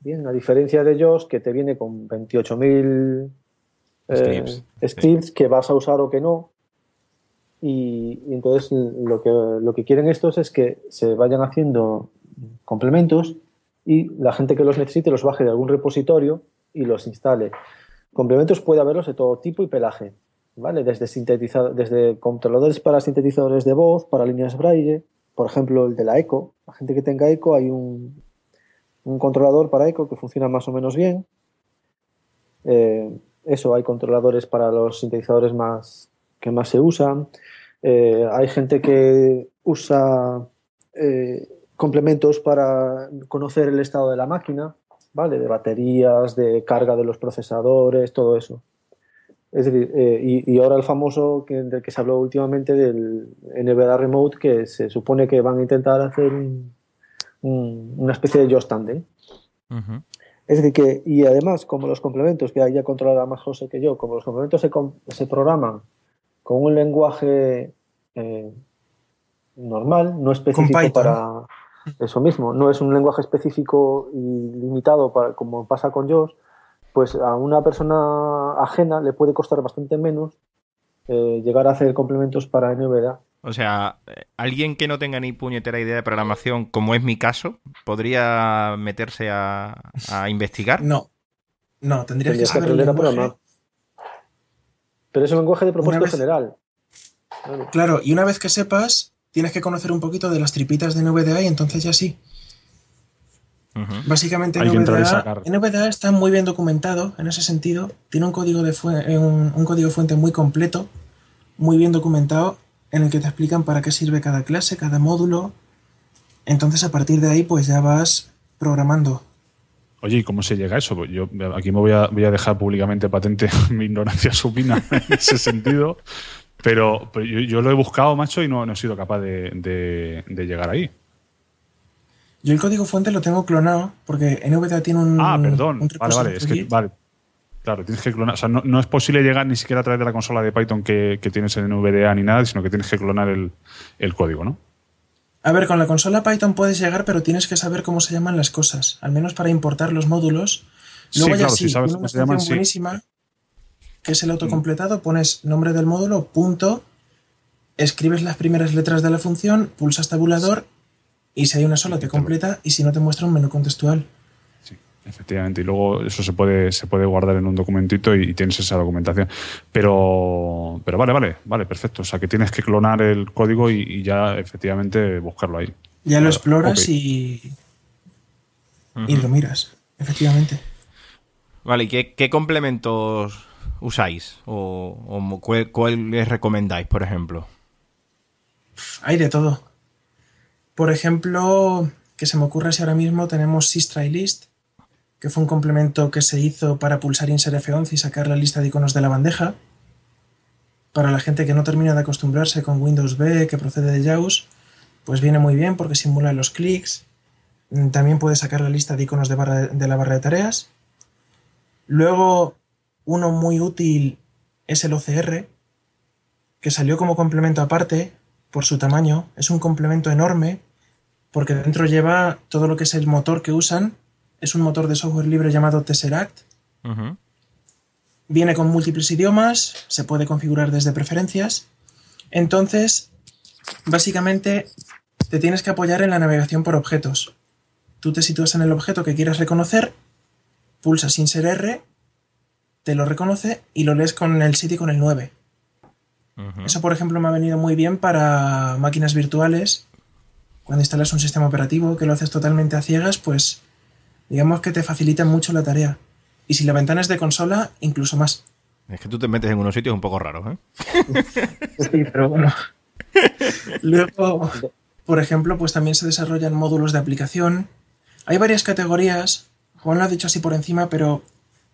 Bien, a diferencia de JAWS, que te viene con 28.000 eh, Scripts, que vas a usar o que no. Y, y entonces lo que, lo que quieren estos es que se vayan haciendo complementos y la gente que los necesite los baje de algún repositorio y los instale. Complementos puede haberlos de todo tipo y pelaje, ¿vale? Desde, sintetizado- desde controladores para sintetizadores de voz, para líneas braille, por ejemplo, el de la Echo. La gente que tenga Echo, hay un, un controlador para Echo que funciona más o menos bien. Eh, eso, hay controladores para los sintetizadores más, que más se usan. Eh, hay gente que usa eh, complementos para conocer el estado de la máquina, ¿vale? De baterías, de carga de los procesadores, todo eso. Es decir, y, y ahora el famoso que, del que se habló últimamente del NVDA Remote, que se supone que van a intentar hacer un- un- una especie de Just Tandem. Ujú. Es decir, que, y además, como los complementos, que ahí ya controlará más José que yo, como los complementos se, se programan con un lenguaje eh, normal, no específico para eso mismo, no es un lenguaje específico y limitado para, como pasa con JAWS, pues a una persona ajena le puede costar bastante menos eh, llegar a hacer complementos para NVDA. O sea, alguien que no tenga ni puñetera idea de programación, como es mi caso, podría meterse a, a investigar. No. No, tendrías, que saber el lenguaje. Pero es un lenguaje de propósito general. Claro. y una vez que sepas, tienes que conocer un poquito de las tripitas de NVDA y entonces ya sí. Básicamente NVDA, está muy bien documentado en ese sentido. Tiene un código, de eh, un, código fuente muy completo, muy bien documentado, en el que te explican para qué sirve cada clase, cada módulo. Entonces a partir de ahí pues ya vas programando. Oye, ¿y cómo se llega a eso? Yo aquí me voy a, dejar públicamente patente mi ignorancia supina en ese sentido, pero, yo, lo he buscado, macho, y no, he sido capaz de llegar ahí. Yo el código fuente lo tengo clonado porque NVDA tiene un. Ah, perdón. vale, vale. Es que, vale. Claro, tienes que clonar. O sea, no, es posible llegar ni siquiera a través de la consola de Python que, tienes en NVDA ni nada, sino que tienes que clonar el, código, ¿no? A ver, con la consola Python puedes llegar, pero tienes que saber cómo se llaman las cosas, al menos para importar los módulos. Luego sí, ya claro, sí, si sabes cómo se llaman, buenísima, que es el autocompletado, pones nombre del módulo, punto, escribes las primeras letras de la función, pulsas tabulador y si hay una sola te completa y si no te muestra un menú contextual. Efectivamente. Y luego eso se puede, se puede guardar en un documentito y, tienes esa documentación. Pero, pero vale, vale, vale, perfecto. O sea que tienes que clonar el código y, ya efectivamente buscarlo ahí. Ya lo exploras y, y lo miras, efectivamente. Vale, ¿y qué, complementos usáis? ¿O, o cuál les recomendáis, por ejemplo? Hay de todo. Por ejemplo, que se me ocurre si ahora mismo tenemos SysTryList, que fue un complemento que se hizo para pulsar Insert F11 y sacar la lista de iconos de la bandeja. Para la gente que no termina de acostumbrarse con Windows B, que procede de JAWS, pues viene muy bien porque simula los clics. Mm, también puede sacar la lista de iconos de, de la barra de tareas. Luego, uno muy útil es el OCR, que salió como complemento aparte por su tamaño. Es un complemento enorme porque dentro lleva todo lo que es el motor que usan. Es un motor de software libre llamado Tesseract. Viene con múltiples idiomas, se puede configurar desde preferencias. Entonces, básicamente, te tienes que apoyar en la navegación por objetos. Tú te sitúas en el objeto que quieras reconocer, pulsas Insert R, te lo reconoce y lo lees con el 7 y con el 9. Eso, por ejemplo, me ha venido muy bien para máquinas virtuales cuando instalas un sistema operativo que lo haces totalmente a ciegas, pues digamos que te facilita mucho la tarea. Y si la ventana es de consola, incluso más. Es que tú te metes en unos sitios un poco raros, ¿eh? sí, pero bueno. Luego, por ejemplo, pues también se desarrollan módulos de aplicación. Hay varias categorías. Juan lo ha dicho así por encima, pero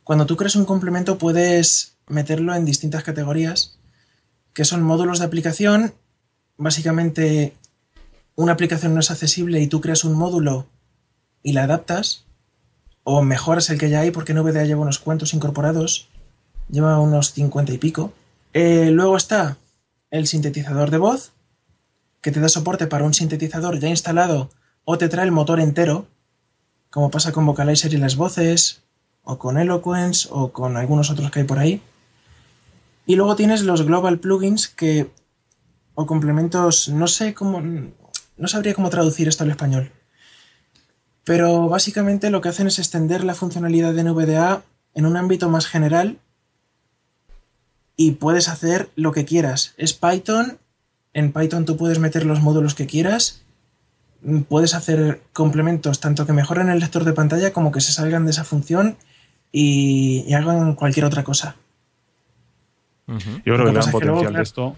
cuando tú creas un complemento puedes meterlo en distintas categorías, que son módulos de aplicación. Básicamente una aplicación no es accesible y tú creas un módulo y la adaptas, o mejoras el que ya hay porque NVDA lleva unos cuantos incorporados, lleva unos 50 y pico. Eh, luego está el sintetizador de voz, que te da soporte para un sintetizador ya instalado o te trae el motor entero, como pasa con Vocalizer y las voces, o con Eloquence, o con algunos otros que hay por ahí. Y luego tienes los Global Plugins que, o complementos, no sé cómo, no sabría cómo traducir esto al español. Pero básicamente lo que hacen es extender la funcionalidad de NVDA en un ámbito más general y puedes hacer lo que quieras. Es Python, en Python tú puedes meter los módulos que quieras, puedes hacer complementos tanto que mejoren el lector de pantalla como que se salgan de esa función y, hagan cualquier otra cosa. Yo creo que el gran potencial de esto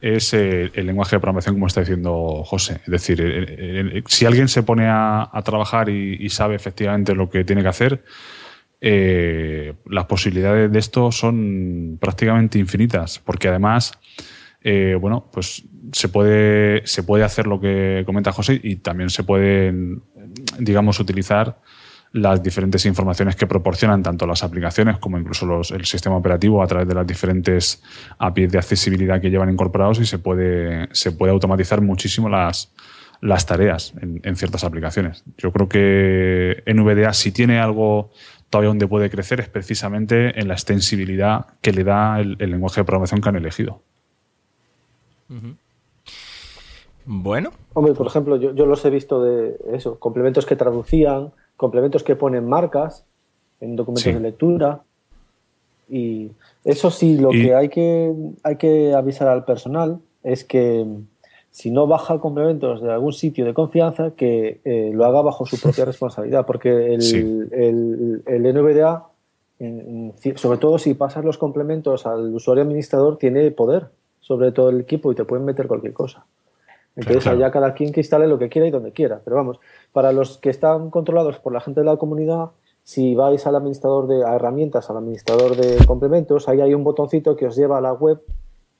es el, lenguaje de programación, como está diciendo José. Es decir, si alguien se pone a, trabajar y, sabe efectivamente lo que tiene que hacer, eh, las posibilidades de esto son prácticamente infinitas, porque además, eh, bueno, pues se puede, se puede hacer lo que comenta José y también se pueden, digamos, utilizar las diferentes informaciones que proporcionan tanto las aplicaciones como incluso el sistema operativo a través de las diferentes APIs de accesibilidad que llevan incorporados y se puede, se puede automatizar muchísimo las, las tareas en, ciertas aplicaciones. Yo creo que NVDA si tiene algo todavía donde puede crecer es precisamente en la extensibilidad que le da el, lenguaje de programación que han elegido. Bueno. Hombre, por ejemplo, yo, yo, los he visto de eso, complementos que traducían, complementos que ponen marcas, en documentos de lectura. Y eso sí, lo que hay que hay que avisar al personal es que si no baja complementos de algún sitio de confianza, que eh, lo haga bajo su propia responsabilidad, porque el, el, el NVDA, sobre todo si pasas los complementos al usuario administrador, tiene poder sobre todo el equipo y te pueden meter cualquier cosa. Entonces, allá cada quien que instale lo que quiera y donde quiera. Pero vamos, para los que están controlados por la gente de la comunidad, si vais al administrador de a herramientas, al administrador de complementos, ahí hay un botoncito que os lleva a la web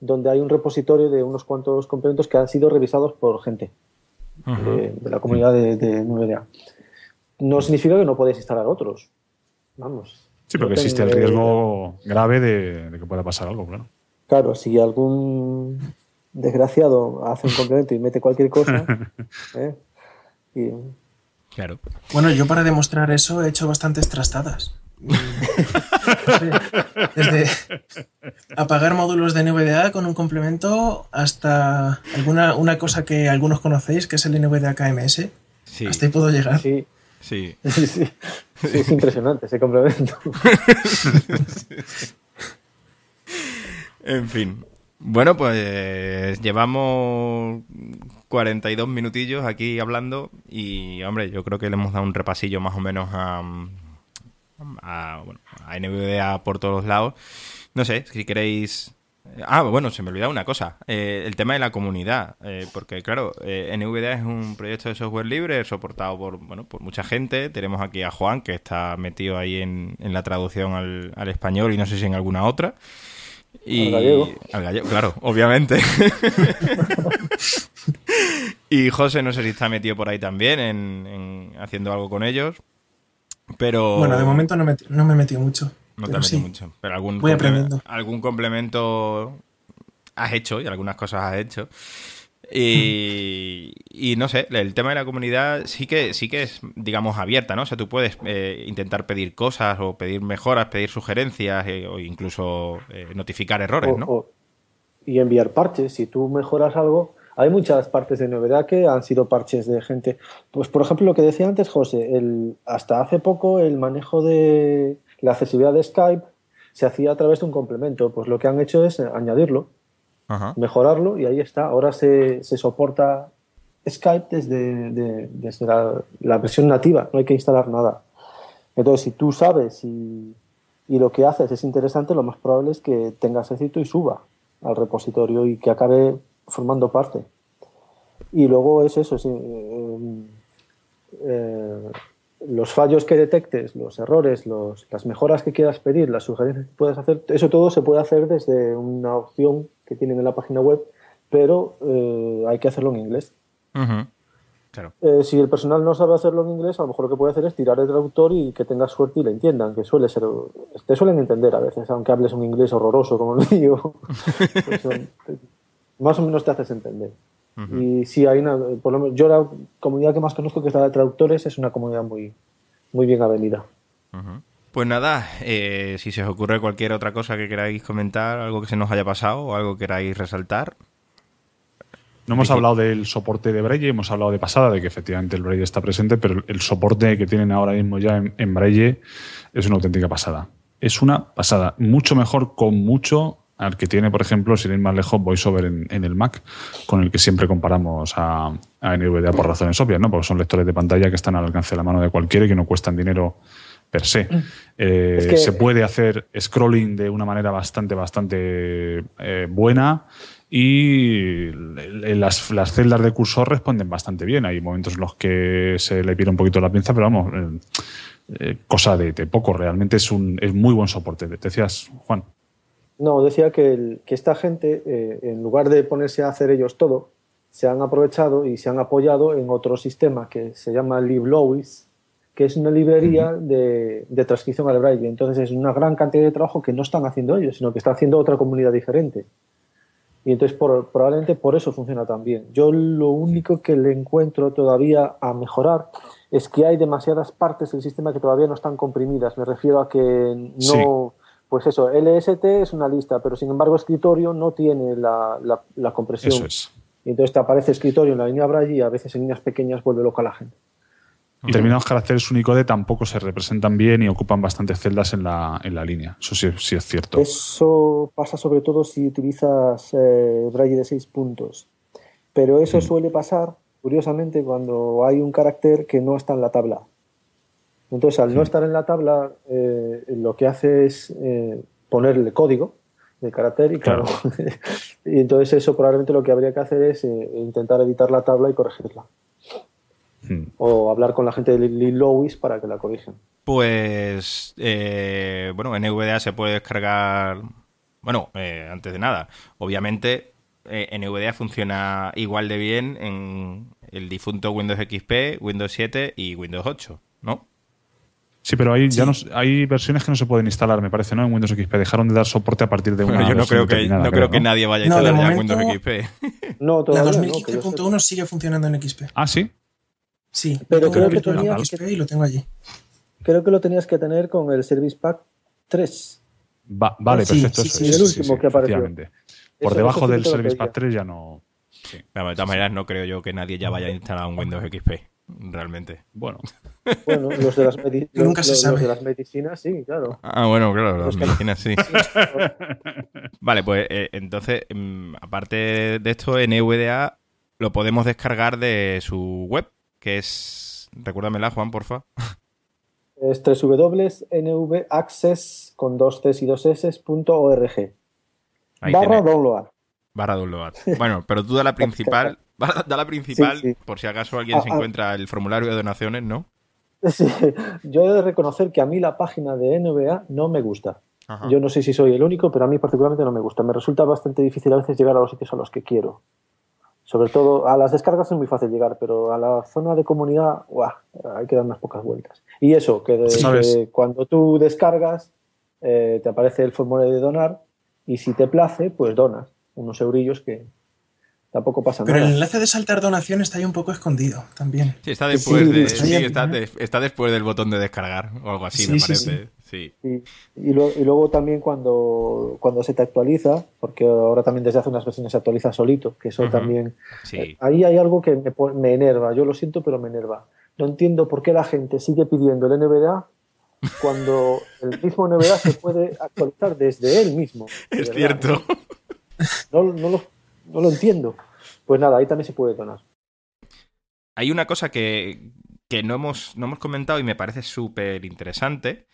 donde hay un repositorio de unos cuantos complementos que han sido revisados por gente de, la comunidad de, de 9DA. No significa que no podéis instalar otros. Vamos. Sí, porque existe el riesgo grave de, que pueda pasar algo, claro. Claro, si algún desgraciado hace un complemento y mete cualquier cosa. ¿eh? Claro. Bueno, yo para demostrar eso he hecho bastantes trastadas. Desde apagar módulos de NVDA con un complemento hasta alguna una cosa que algunos conocéis, que es el NVDA KMS. Hasta ahí puedo llegar. Sí. Sí. es impresionante ese complemento. en fin. Bueno, pues llevamos 42 minutillos aquí hablando y, hombre, yo creo que le hemos dado un repasillo más o menos a, a, bueno, a NVDA por todos lados. No sé, si queréis... Ah, bueno, se me olvidaba una cosa, eh, el tema de la comunidad, eh, porque claro, eh, NVDA es un proyecto de software libre soportado por, bueno, por mucha gente. Tenemos aquí a Juan, que está metido ahí en, la traducción al español y no sé si en alguna otra. Y, al gallego. Al gallego, claro, obviamente. y José, no sé si está metido por ahí también en, haciendo algo con ellos. Pero. Bueno, de momento no me, no me he metido mucho. No te has metido mucho. Pero algún, Voy aprendiendo. algún complemento has hecho y algunas cosas has hecho. Y, no sé, el tema de la comunidad sí que sí que es, digamos, abierta, ¿no? O sea, tú puedes eh, intentar pedir cosas o pedir mejoras, pedir sugerencias eh, o incluso eh, notificar errores, ¿no? y enviar parches. Si tú mejoras algo, hay muchas partes de novedad que han sido parches de gente. Pues, por ejemplo, lo que decía antes José, el, hasta hace poco el manejo de la accesibilidad de Skype se hacía a través de un complemento. Pues lo que han hecho es añadirlo mejorarlo y ahí está. Ahora se, se soporta Skype desde, desde la, versión nativa, no hay que instalar nada. Entonces, si tú sabes y, y, lo que haces es interesante, lo más probable es que tengas éxito y suba al repositorio y que acabe formando parte. Y luego es eso, eh, eh, los fallos que detectes, los errores, los, las mejoras que quieras pedir, las sugerencias que puedas hacer, eso todo se puede hacer desde una opción que tienen en la página web, pero eh, hay que hacerlo en inglés. claro. Eh, si el personal no sabe hacerlo en inglés, a lo mejor lo que puede hacer es tirar el traductor y que tengas suerte y le entiendan, que suele ser, te suelen entender a veces, aunque hables un inglés horroroso como lo digo, pues más o menos te haces entender. Y si hay una, por lo menos, yo la comunidad que más conozco, que es la de traductores, es una comunidad muy, muy bien avenida. Pues nada, eh, si se os ocurre cualquier otra cosa que queráis comentar, algo que se nos haya pasado o algo que queráis resaltar. No hemos hablado del soporte de Braille, hemos hablado de pasada, de que efectivamente el Braille está presente, pero el soporte que tienen ahora mismo ya en, en Braille es una auténtica pasada. Es una pasada. Mucho mejor con mucho al que tiene, por ejemplo, sin ir más lejos, VoiceOver en, en el Mac, con el que siempre comparamos a, a NVDA por razones obvias, ¿no? Porque son lectores de pantalla que están al alcance de la mano de cualquiera y que no cuestan dinero per se. Mm. Eh, se puede hacer scrolling de una manera bastante, bastante eh, buena y las, las, celdas de cursor responden bastante bien. Hay momentos en los que se le pide un poquito la pinza, pero vamos, eh, cosa de, de, poco. Realmente es un es muy buen soporte. Te decías, Juan. No, decía que, que esta gente, eh, en lugar de ponerse a hacer ellos todo, se han aprovechado y se han apoyado en otro sistema que se llama LibLois, que es una librería de, de, transcripción al braille. Entonces es una gran cantidad de trabajo que no están haciendo ellos, sino que está haciendo otra comunidad diferente. Y entonces por, probablemente por eso funciona tan bien. Yo lo único que le encuentro todavía a mejorar es que hay demasiadas partes del sistema que todavía no están comprimidas. Me refiero a que no pues eso, LST es una lista, pero sin embargo escritorio no tiene la, la, compresión. Eso es. Y entonces te aparece escritorio en la línea Braille y a veces en líneas pequeñas vuelve loca la gente. Determinados caracteres Unicode tampoco se representan bien y ocupan bastantes celdas en la, en la línea. Eso sí, sí, es cierto. Eso pasa sobre todo si utilizas eh, braille de seis puntos. Pero eso suele pasar, curiosamente, cuando hay un carácter que no está en la tabla. Entonces, al no estar en la tabla, eh, lo que hace es eh, ponerle código del carácter y claro. y entonces eso probablemente lo que habría que hacer es eh, intentar editar la tabla y corregirla. Hmm. O hablar con la gente de Lil Lois para que la corrijan. Pues, eh, bueno, NVDA se puede descargar, bueno, antes de nada, obviamente NVDA funciona igual de bien en el difunto Windows XP, Windows 7 y Windows 8, ¿no? Sí, pero hay, ya no, hay versiones que no se pueden instalar, me parece, ¿no? En Windows XP. Dejaron de dar soporte a partir de una. Bueno, yo no creo que, no creo que nadie vaya a No, instalar ya momento- Windows XP. No, La todavía yo 2015.1 sigue funcionando en XP. Ah, sí. Sí, Pero creo la que tenía XP y lo tengo allí. Creo que lo tenías que tener con el Service Pack 3. Va- vale, Sí, perfecto. sí, eso sí, el último que apareció. Por Eso- debajo eso sí del Service. Pack 3 ya no. Pero de todas maneras, no creo yo que nadie ya vaya a instalar un Windows XP, realmente. Bueno, Bueno, los de las, medi- Que nunca los- se los sabe. de las medicinas, sí, claro. Ah, bueno, claro, las Los medicinas sí. Vale, pues eh, entonces, mm, aparte de esto, NVDA lo podemos descargar de su web, que es... Recuérdamela, Juan, porfa. Es www.nvaccess con dos Cs y dos S org. Barra tiene, download. barra download. Bueno, pero tú da la principal, da la principal, Sí, sí. por si acaso alguien Ah, se ah. encuentra el formulario de donaciones, ¿no? Sí, yo he de reconocer que a mí la página de NBA no me gusta. Ajá. Yo no sé si soy el único, pero a mí particularmente no me gusta. Me resulta bastante difícil a veces llegar a los sitios a los que quiero. Sobre todo a las descargas es muy fácil llegar, pero a la zona de comunidad, ¡guau! hay que dar unas pocas vueltas. Y eso, que, de- ¿Sabes? que cuando tú descargas, eh, te aparece el formulario de donar y si te place, pues donas unos eurillos que tampoco pasa Pero el nada. enlace de saltar donación está ahí un poco escondido también. Sí, está después, Sí, de- está sí, está, ¿no? de- está después del botón de descargar o algo así, Sí, me sí, parece. Sí. Y, y, lo- y luego también cuando, cuando se te actualiza, porque ahora también desde hace unas versiones se actualiza solito, que eso también... Sí. eh, Ahí hay algo que me, enerva, yo lo siento, pero me enerva. No entiendo por qué la gente sigue pidiendo el NVDA cuando el mismo NVDA se puede actualizar desde él mismo. Es verdad. cierto. No, no lo, no lo entiendo. Pues nada, ahí también se puede donar. Hay una cosa que, que no, hemos, no hemos comentado y me parece súper interesante,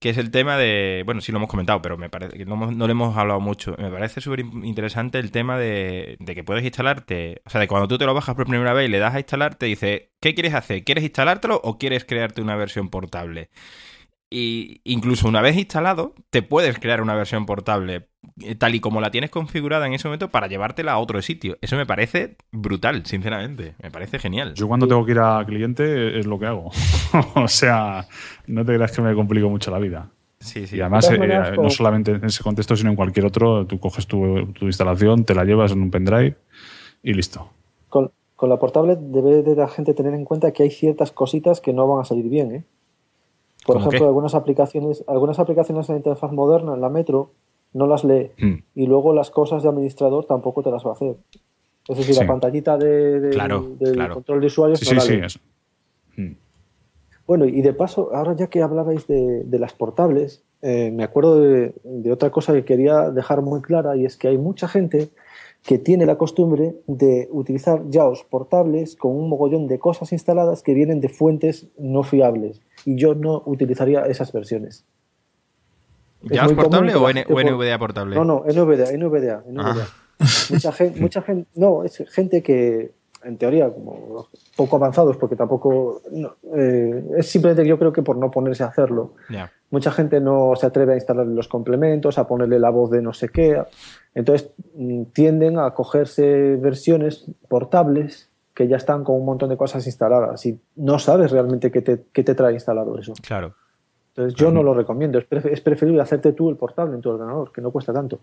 que es el tema de, bueno, sí lo hemos comentado, pero me parece que no, no lo hemos hablado mucho. Me parece súper in- interesante el tema de, de que puedes instalarte, o sea, de cuando tú te lo bajas por primera vez y le das a instalar, te dice, ¿qué quieres hacer? ¿Quieres instalártelo o quieres crearte una versión portable? Y incluso una vez instalado, te puedes crear una versión portable eh, tal y como la tienes configurada en ese momento para llevártela a otro sitio. Eso me parece brutal, sinceramente. Me parece genial. yo cuando tengo que ir a cliente es lo que hago. o sea, no te creas que me complico mucho la vida. Sí, sí. Y además, De eh, maneras, no solamente en ese contexto, sino en cualquier otro, tú coges tu, tu instalación, te la llevas en un pendrive y listo. Con, con la portable debe de la gente tener en cuenta que hay ciertas cositas que no van a salir bien, ¿eh? Por ¿Cómo ejemplo, qué? algunas aplicaciones, algunas aplicaciones en la interfaz moderna, en la Metro, no las lee. Mm. Y luego las cosas de administrador tampoco te las va a hacer. Es decir, Sí. la pantallita de, de- Claro, del claro. control de usuarios Sí, no sí, la sí. lee. eso. Mm. Bueno, y de paso, ahora ya que hablabais de, de las portables, eh, me acuerdo de, de otra cosa que quería dejar muy clara y es que hay mucha gente que tiene la costumbre de utilizar JAWS portables con un mogollón de cosas instaladas que vienen de fuentes no fiables. Y yo no utilizaría esas versiones. es ¿Ya es muy común portable o, N- o NVDA portable? No, no, NVDA, NVDA, NVDA. Mucha gente, mucha gente, no, es gente que, en teoría, como poco avanzados, porque tampoco, no, eh, es simplemente yo creo que por no ponerse a hacerlo. Mucha gente no se atreve a instalar los complementos, a ponerle la voz de no sé qué. Entonces mm, tienden a cogerse versiones portables que ya están con un montón de cosas instaladas y no sabes realmente qué te, qué te trae instalado eso. Claro. Entonces yo no lo recomiendo. Es, pref- es preferible hacerte tú el portable en tu ordenador, que no cuesta tanto.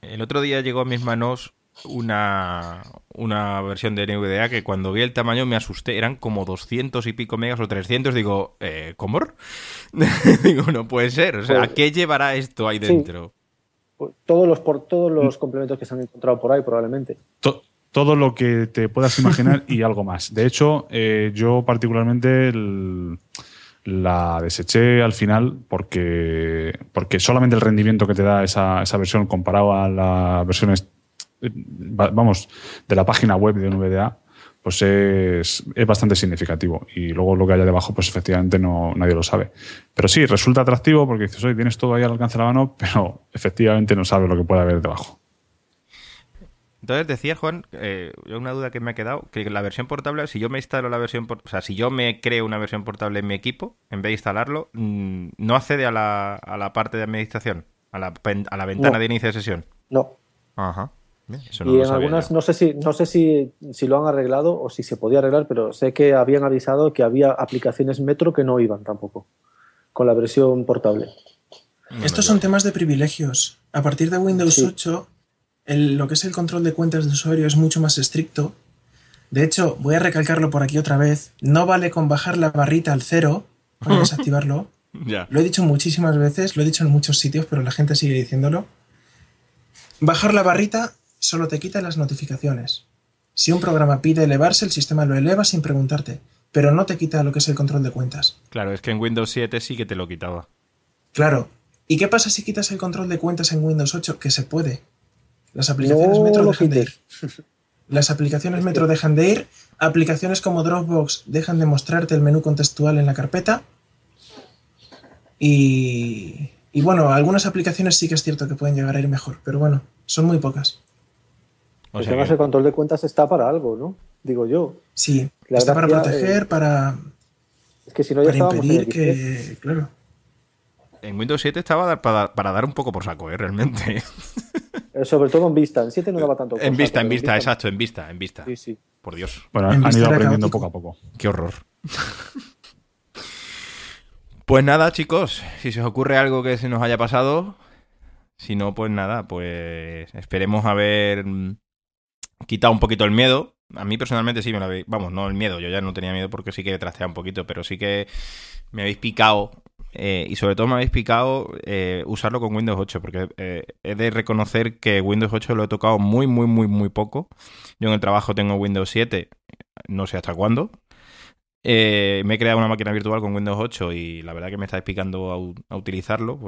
El otro día llegó a mis manos una, una versión de NVDA que cuando vi el tamaño me asusté. Eran como 200 y pico megas o 300. Digo, eh, ¿cómo? Digo, no puede ser. O sea, Pues- ¿qué llevará esto ahí Sí. dentro? Todos los, por, todos los complementos que se han encontrado por ahí, probablemente. To- todo lo que te puedas imaginar y algo más. De hecho, eh, yo particularmente la deseché al final porque, porque solamente el rendimiento que te da esa, esa versión comparado a las versiones, vamos, de la página web de NVDA, pues es, es, bastante significativo. Y luego lo que haya debajo, pues efectivamente no, nadie lo sabe. Pero sí, resulta atractivo porque dices, oye, tienes todo ahí al alcance de la mano, pero efectivamente no sabes lo que puede haber debajo. Entonces decía Juan, eh, una duda que me ha quedado, que la versión portable, si yo me instalo la versión, o sea, si yo me creo una versión portable en mi equipo, en vez de instalarlo, mm, no accede a la, a la parte de administración, a la, a la ventana de inicio de sesión. No. Ajá. Y en algunas, no sé, si, no sé si, si, lo han arreglado o si se podía arreglar, pero sé que habían avisado que había aplicaciones Metro que no iban tampoco con la versión portable. Estos son temas de privilegios. A partir de Windows 8 lo que es el control de cuentas de usuario es mucho más estricto. De hecho, voy a recalcarlo por aquí otra vez. No vale con bajar la barrita al cero para desactivarlo. Lo he dicho muchísimas veces, lo he dicho en muchos sitios, pero la gente sigue diciéndolo. Bajar la barrita solo te quita las notificaciones. Si un programa pide elevarse, el sistema lo eleva sin preguntarte, pero no te quita lo que es el control de cuentas. Claro, es que en Windows 7 sí que te lo quitaba. Claro. ¿Y qué pasa si quitas el control de cuentas en Windows 8? Que se puede. Las aplicaciones Metro dejan de ir. Las aplicaciones Metro dejan de ir. Aplicaciones como Dropbox dejan de mostrarte el menú contextual en la carpeta. Y, y bueno, algunas aplicaciones sí que es cierto que pueden llegar a ir mejor, pero bueno, son muy pocas. O sea el control de cuentas está para algo, ¿no? Digo yo. Sí, está para proteger, para. Es que si no ya para impedir que. Claro. En Windows 7 estaba para, para dar un poco por saco, ¿eh? Realmente. Eh, sobre todo en vista. En 7 no daba tanto. En vista, en vista, exacto, en vista, en vista. Sí, sí. Por Dios. Bueno, han ido aprendiendo poco a poco. Qué horror. pues nada, chicos, si se os ocurre algo que se nos haya pasado, si no, pues nada, pues esperemos haber quitado un poquito el miedo. A mí personalmente sí me lo habéis... Vamos, no el miedo, yo ya no tenía miedo porque sí que trasteaba un poquito, pero sí que me habéis picado eh, y sobre todo me habéis picado eh, usarlo con Windows 8, porque eh, he de reconocer que Windows 8 lo he tocado muy, muy, muy, muy poco. Yo en el trabajo tengo Windows 7, no sé hasta cuándo. Me he creado una máquina virtual con Windows 8 y la verdad que me está picando a, utilizarlo,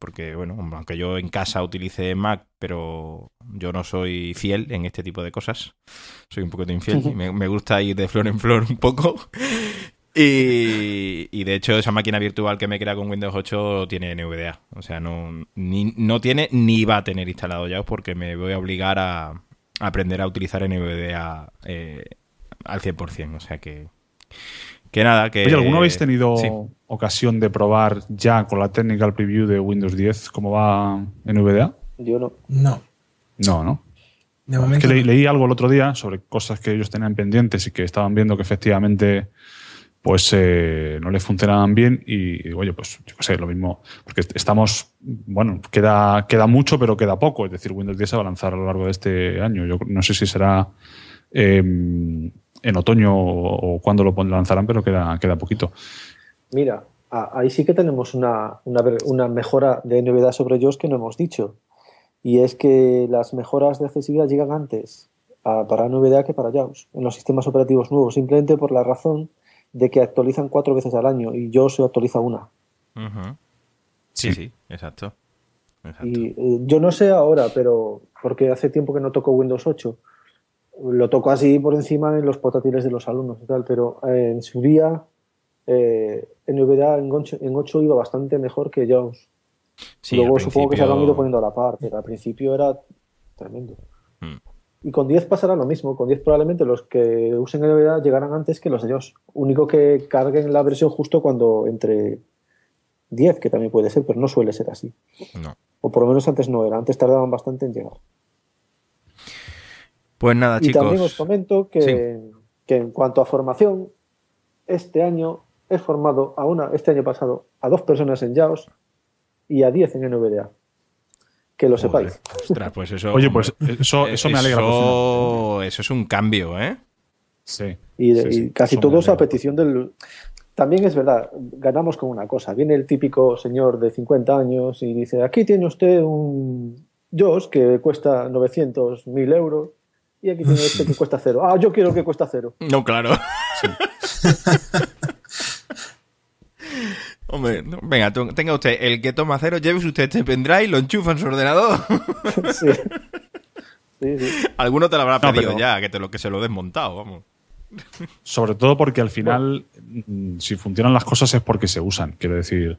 porque, bueno, aunque yo en casa utilice Mac, pero yo no soy fiel en este tipo de cosas. Soy un poquito infiel y me, me gusta ir de flor en flor un poco. Y, de hecho, esa máquina virtual que me crea con Windows 8 tiene NVDA. O sea, no, no tiene ni va a tener instalado ya porque me voy a obligar a, aprender a utilizar NVDA eh, al 100%. O sea que. Que nada, que. Oye, ¿alguno habéis tenido ocasión de probar ya con la Technical Preview de Windows 10 cómo va NVDA? Yo no. No. No, ¿no? es que leí algo el otro día sobre cosas que ellos tenían pendientes y que estaban viendo que efectivamente pues eh, no le funcionaban bien y, oye, pues yo qué sé, lo mismo, porque estamos, bueno, queda, queda mucho, pero queda poco, es decir, Windows 10 se va a lanzar a lo largo de este año. Yo no sé si será em, en otoño o, cuándo lo lanzarán, pero queda, queda poquito. Mira, ahí sí que tenemos una, una, mejora de novedad sobre ellos que no hemos dicho. Y es que las mejoras de accesibilidad llegan antes para novedad que para JAWS en los sistemas operativos nuevos, simplemente por la razón de que actualizan cuatro veces al año y yo se actualiza una. sí, sí, exacto. Y eh, yo no sé ahora, pero porque hace tiempo que no toco Windows 8. Lo toco así por encima en los portátiles de los alumnos y tal, pero eh, en su día eh, en novedad en 8, iba bastante mejor que JAWS. Luego supongo que se han ido poniendo a la par, pero al principio era tremendo. Mm. Y con 10 pasará lo mismo. Con 10 probablemente los que usen NVDA llegarán antes que los de ellos. Único que carguen la versión justo cuando entre 10, que también puede ser, pero no suele ser así. O por lo menos antes no era. Antes tardaban bastante en llegar. Pues nada, chicos. Y también os comento que, que en cuanto a formación, este año he formado a una, este año pasado, a dos personas en JAWS y a 10 en NVDA que lo sepáis. pues eso, Oye, pues eso, eso me alegra. Eso, eso es un cambio, ¿eh? Sí. Y, casi todos a petición del... También es verdad, ganamos con una cosa. Viene el típico señor de 50 años y dice, aquí tiene usted un JOS que cuesta 900, 1000 euros Y aquí tiene este que cuesta cero. Ah, yo quiero que cuesta cero. No, claro. Hombre, no, venga, tenga usted el que toma cero, llévese usted este pendrive, lo enchufa en su ordenador. Sí. Sí, sí. Alguno te lo habrá No, pedido pero- ya, que te lo que se lo he desmontado, vamos. Sobre todo porque al final, mm, si funcionan las cosas es porque se usan. Quiero decir,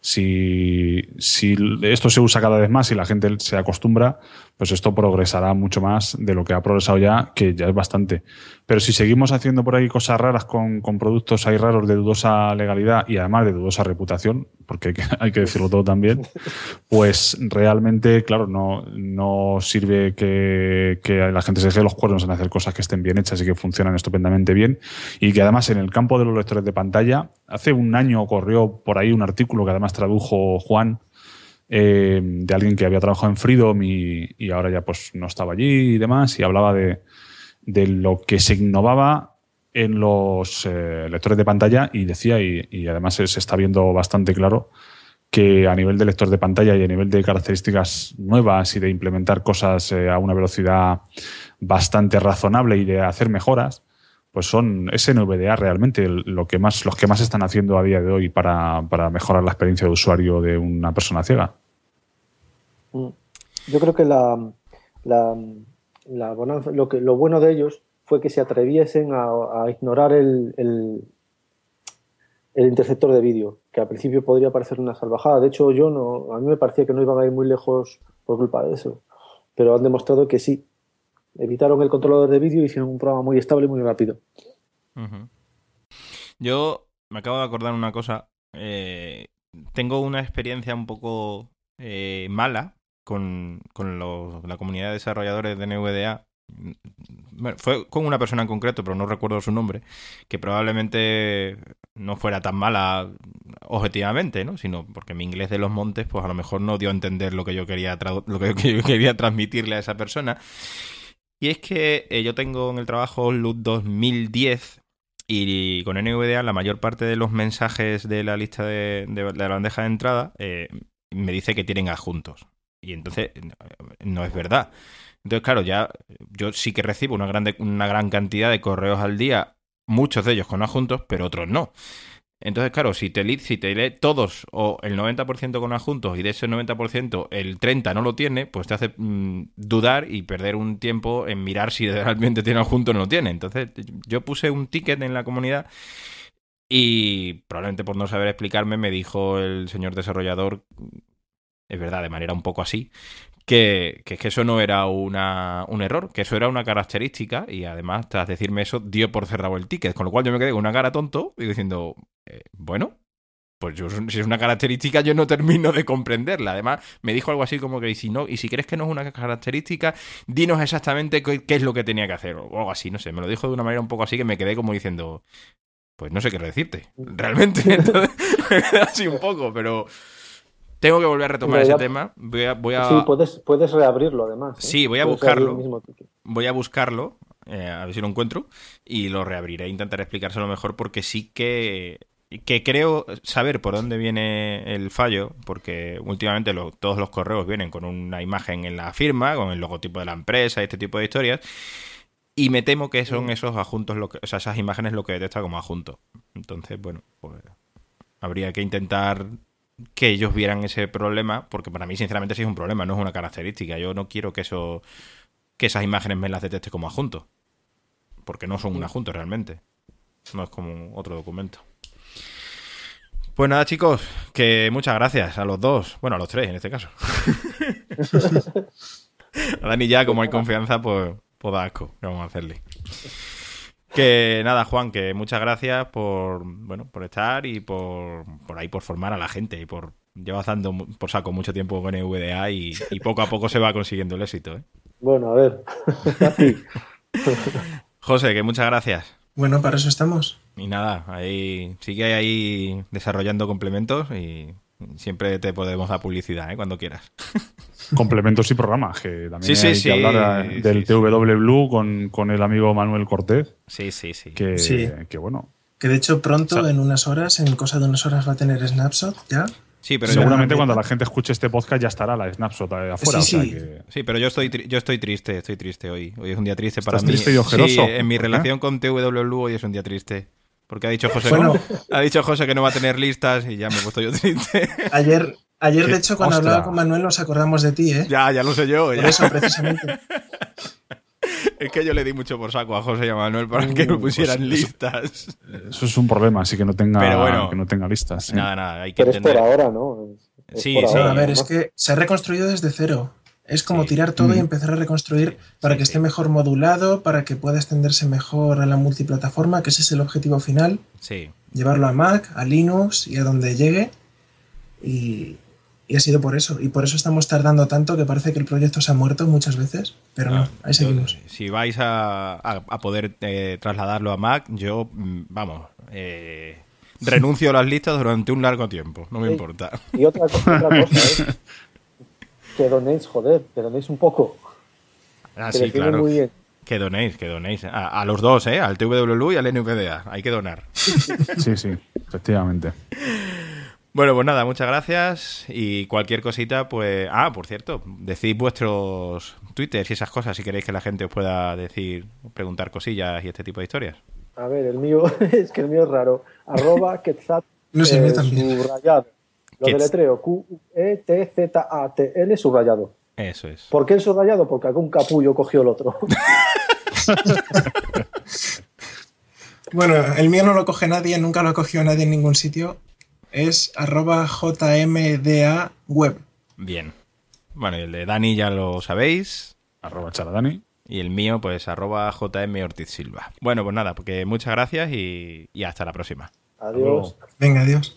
si, si esto se usa cada vez más y la gente se acostumbra, pues esto progresará mucho más de lo que ha progresado ya, que ya es bastante. Pero si seguimos haciendo por ahí cosas raras con, con productos ahí raros de dudosa legalidad y además de dudosa reputación, porque hay que, decirlo todo también, pues realmente, claro, no, no sirve que, que la gente se deje los cuernos en hacer cosas que estén bien hechas y que funcionan estupendamente bien. Y que además en el campo de los lectores de pantalla, hace un año corrió por ahí un artículo que además tradujo Juan, eh, de alguien que había trabajado en Freedom y, y ahora ya pues no estaba allí y demás, y hablaba de, de lo que se innovaba en los eh, lectores de pantalla y decía, y, además se, está viendo bastante claro, que a nivel de lector de pantalla y a nivel de características nuevas y de implementar cosas eh, a una velocidad bastante razonable y de hacer mejoras, pues son SNVDA realmente lo que más, los que más están haciendo a día de hoy para, para mejorar la experiencia de usuario de una persona ciega. Mm. Yo creo que la, que, lo bueno de ellos fue que se atreviesen a, ignorar el, el, interceptor de vídeo, que al principio podría parecer una salvajada. De hecho, yo no, a mí me parecía que no iban a ir muy lejos por culpa de eso. Pero han demostrado que sí. Evitaron el controlador de vídeo y hicieron un programa muy estable y muy rápido. Yo me acabo de acordar una cosa. eh, tengo una experiencia un poco eh, mala con, con la comunidad de desarrolladores de NVDA. Fue con una persona en concreto, pero no recuerdo su nombre, que probablemente no fuera tan mala objetivamente, ¿no? Sino porque mi inglés de los montes, pues a lo mejor no dio a entender lo que yo quería, lo que yo quería transmitirle a esa persona. Y es que eh, yo tengo en el trabajo LUT 2010 y con NVDA la mayor parte de los mensajes de la lista de, la bandeja de entrada eh, me dice que tienen adjuntos. Y entonces no es verdad. Entonces, claro, ya yo sí que recibo una, grande, una gran cantidad de correos al día, muchos de ellos con adjuntos, pero otros no. Entonces, claro, si te, li- si te todos o el 90% con adjuntos y de ese 90% el 30% no lo tiene, pues te hace mm, dudar y perder un tiempo en mirar si realmente tiene adjunto o no tiene. Entonces, yo puse un ticket en la comunidad y probablemente por no saber explicarme me dijo el señor desarrollador, es verdad, de manera un poco así, que, que es que eso no era una, un error, que eso era una característica y además tras decirme eso dio por cerrado el ticket, con lo cual yo me quedé con una cara tonto y diciendo, eh, bueno, pues yo, si es una característica yo no termino de comprenderla. Además me dijo algo así como que si no y si crees que no es una característica, dinos exactamente qué, es lo que tenía que hacer o algo así, no sé, me lo dijo de una manera un poco así que me quedé como diciendo, pues no sé qué decirte, realmente. Así un poco, pero tengo que volver a retomar ese tema. Voy a, voy a, Sí, puedes, puedes reabrirlo además. ¿eh? Sí, voy a Puedes buscarlo. voy a buscarlo, eh, a ver si lo encuentro, y lo reabriré. Intentaré explicárselo mejor porque sí que, que creo saber por dónde viene el fallo, porque últimamente lo- todos los correos vienen con una imagen en la firma, con el logotipo de la empresa y este tipo de historias. Y me temo que son esos adjuntos, lo que, o sea, esas imágenes lo que detecta como adjunto. Entonces, bueno, pues habría que intentar que ellos vieran ese problema, porque para mí, sinceramente, sí es un problema, no es una característica. Yo no quiero que eso que esas imágenes me las detecte como adjunto. Porque no son un adjunto realmente. No es como otro documento. Pues nada, chicos, que muchas gracias a los dos. Bueno, a los tres en este caso. a Dani ya, como hay confianza, pues, pues da asco. ¿Qué vamos a hacerle? Que nada, Juan, que muchas gracias por bueno, por estar y por, por ahí por formar a la gente y por llevas dando por saco mucho tiempo con EVDA y, y poco a poco se va consiguiendo el éxito, ¿eh? Bueno, a ver. José, que muchas gracias. Bueno, para eso estamos. Y nada, ahí sigue ahí desarrollando complementos y siempre te podemos dar publicidad, ¿eh? Cuando quieras. Complementos y programas, que también Sí, sí, hay sí, que hablar eh, sí, del sí. TW Blue con, con el amigo Manuel Cortés, Sí, sí, sí. que, Sí. que bueno, Que de hecho pronto, O sea- en unas horas, en cosa de unas horas va a tener Snapshot ya. Sí, pero seguramente cuando la gente escuche este podcast ya estará la snapshot afuera. Sí, sí. sí pero yo estoy, yo estoy triste, estoy triste hoy. Hoy es un día triste para mí. triste y ojeroso? Sí, en mi relación con TWLU hoy es un día triste. Porque ha dicho José, ha dicho José que no va a tener listas y ya me he puesto yo triste. Ayer, ayer de hecho, cuando hablaba con Manuel nos acordamos de ti, ¿eh? Ya, ya lo sé yo. Por eso, precisamente. Es que yo le di mucho por saco a José y a Manuel para que me pues pusieran listas. Eso es un problema, así que no tenga, que no tenga listas. Nada, nada, hay que Pero es por ahora, ¿no? sí, sí. a ver, es que se ha reconstruido desde cero. Es como tirar todo y mm. empezar a reconstruir para que esté mejor modulado, para que pueda extenderse mejor a la multiplataforma, que ese es el objetivo final. Sí. Llevarlo a Mac, a Linux y a donde llegue. Y, y ha sido por eso. Y por eso estamos tardando tanto que parece que el proyecto se ha muerto muchas veces. Pero no, ahí seguimos. si vais a, poder eh, trasladarlo a Mac, yo, mm, vamos, eh, renuncio a las listas durante un largo tiempo. No me importa. Y otra, otra cosa es que donéis, joder, que donéis un poco. Ah, sí, claro. Que donéis, que donéis. A, a, los dos, ¿eh? Al TWLU y al NVDA. Hay que donar. Sí, sí, efectivamente. Bueno, pues nada, muchas gracias y cualquier cosita, pues... Ah, por cierto, decid vuestros twitters y esas cosas si queréis que la gente os pueda decir, preguntar cosillas y este tipo de historias. A ver, el mío, es que el mío es raro. Arroba Quetzat no sé, eh, subrayado. Lo deletreo Q-E-T-Z-A-T-L subrayado. Eso es. ¿Por qué el subrayado? Porque algún capullo cogió el otro. bueno, el mío no lo coge nadie, nunca lo ha cogido nadie en ningún sitio es arroba jmda web. Bien. Bueno, y el de Dani ya lo sabéis. Arroba charadani. Y el mío, pues arroba jm ortiz silva. Bueno, pues nada, porque muchas gracias y, y hasta la próxima. Adiós. Venga, adiós.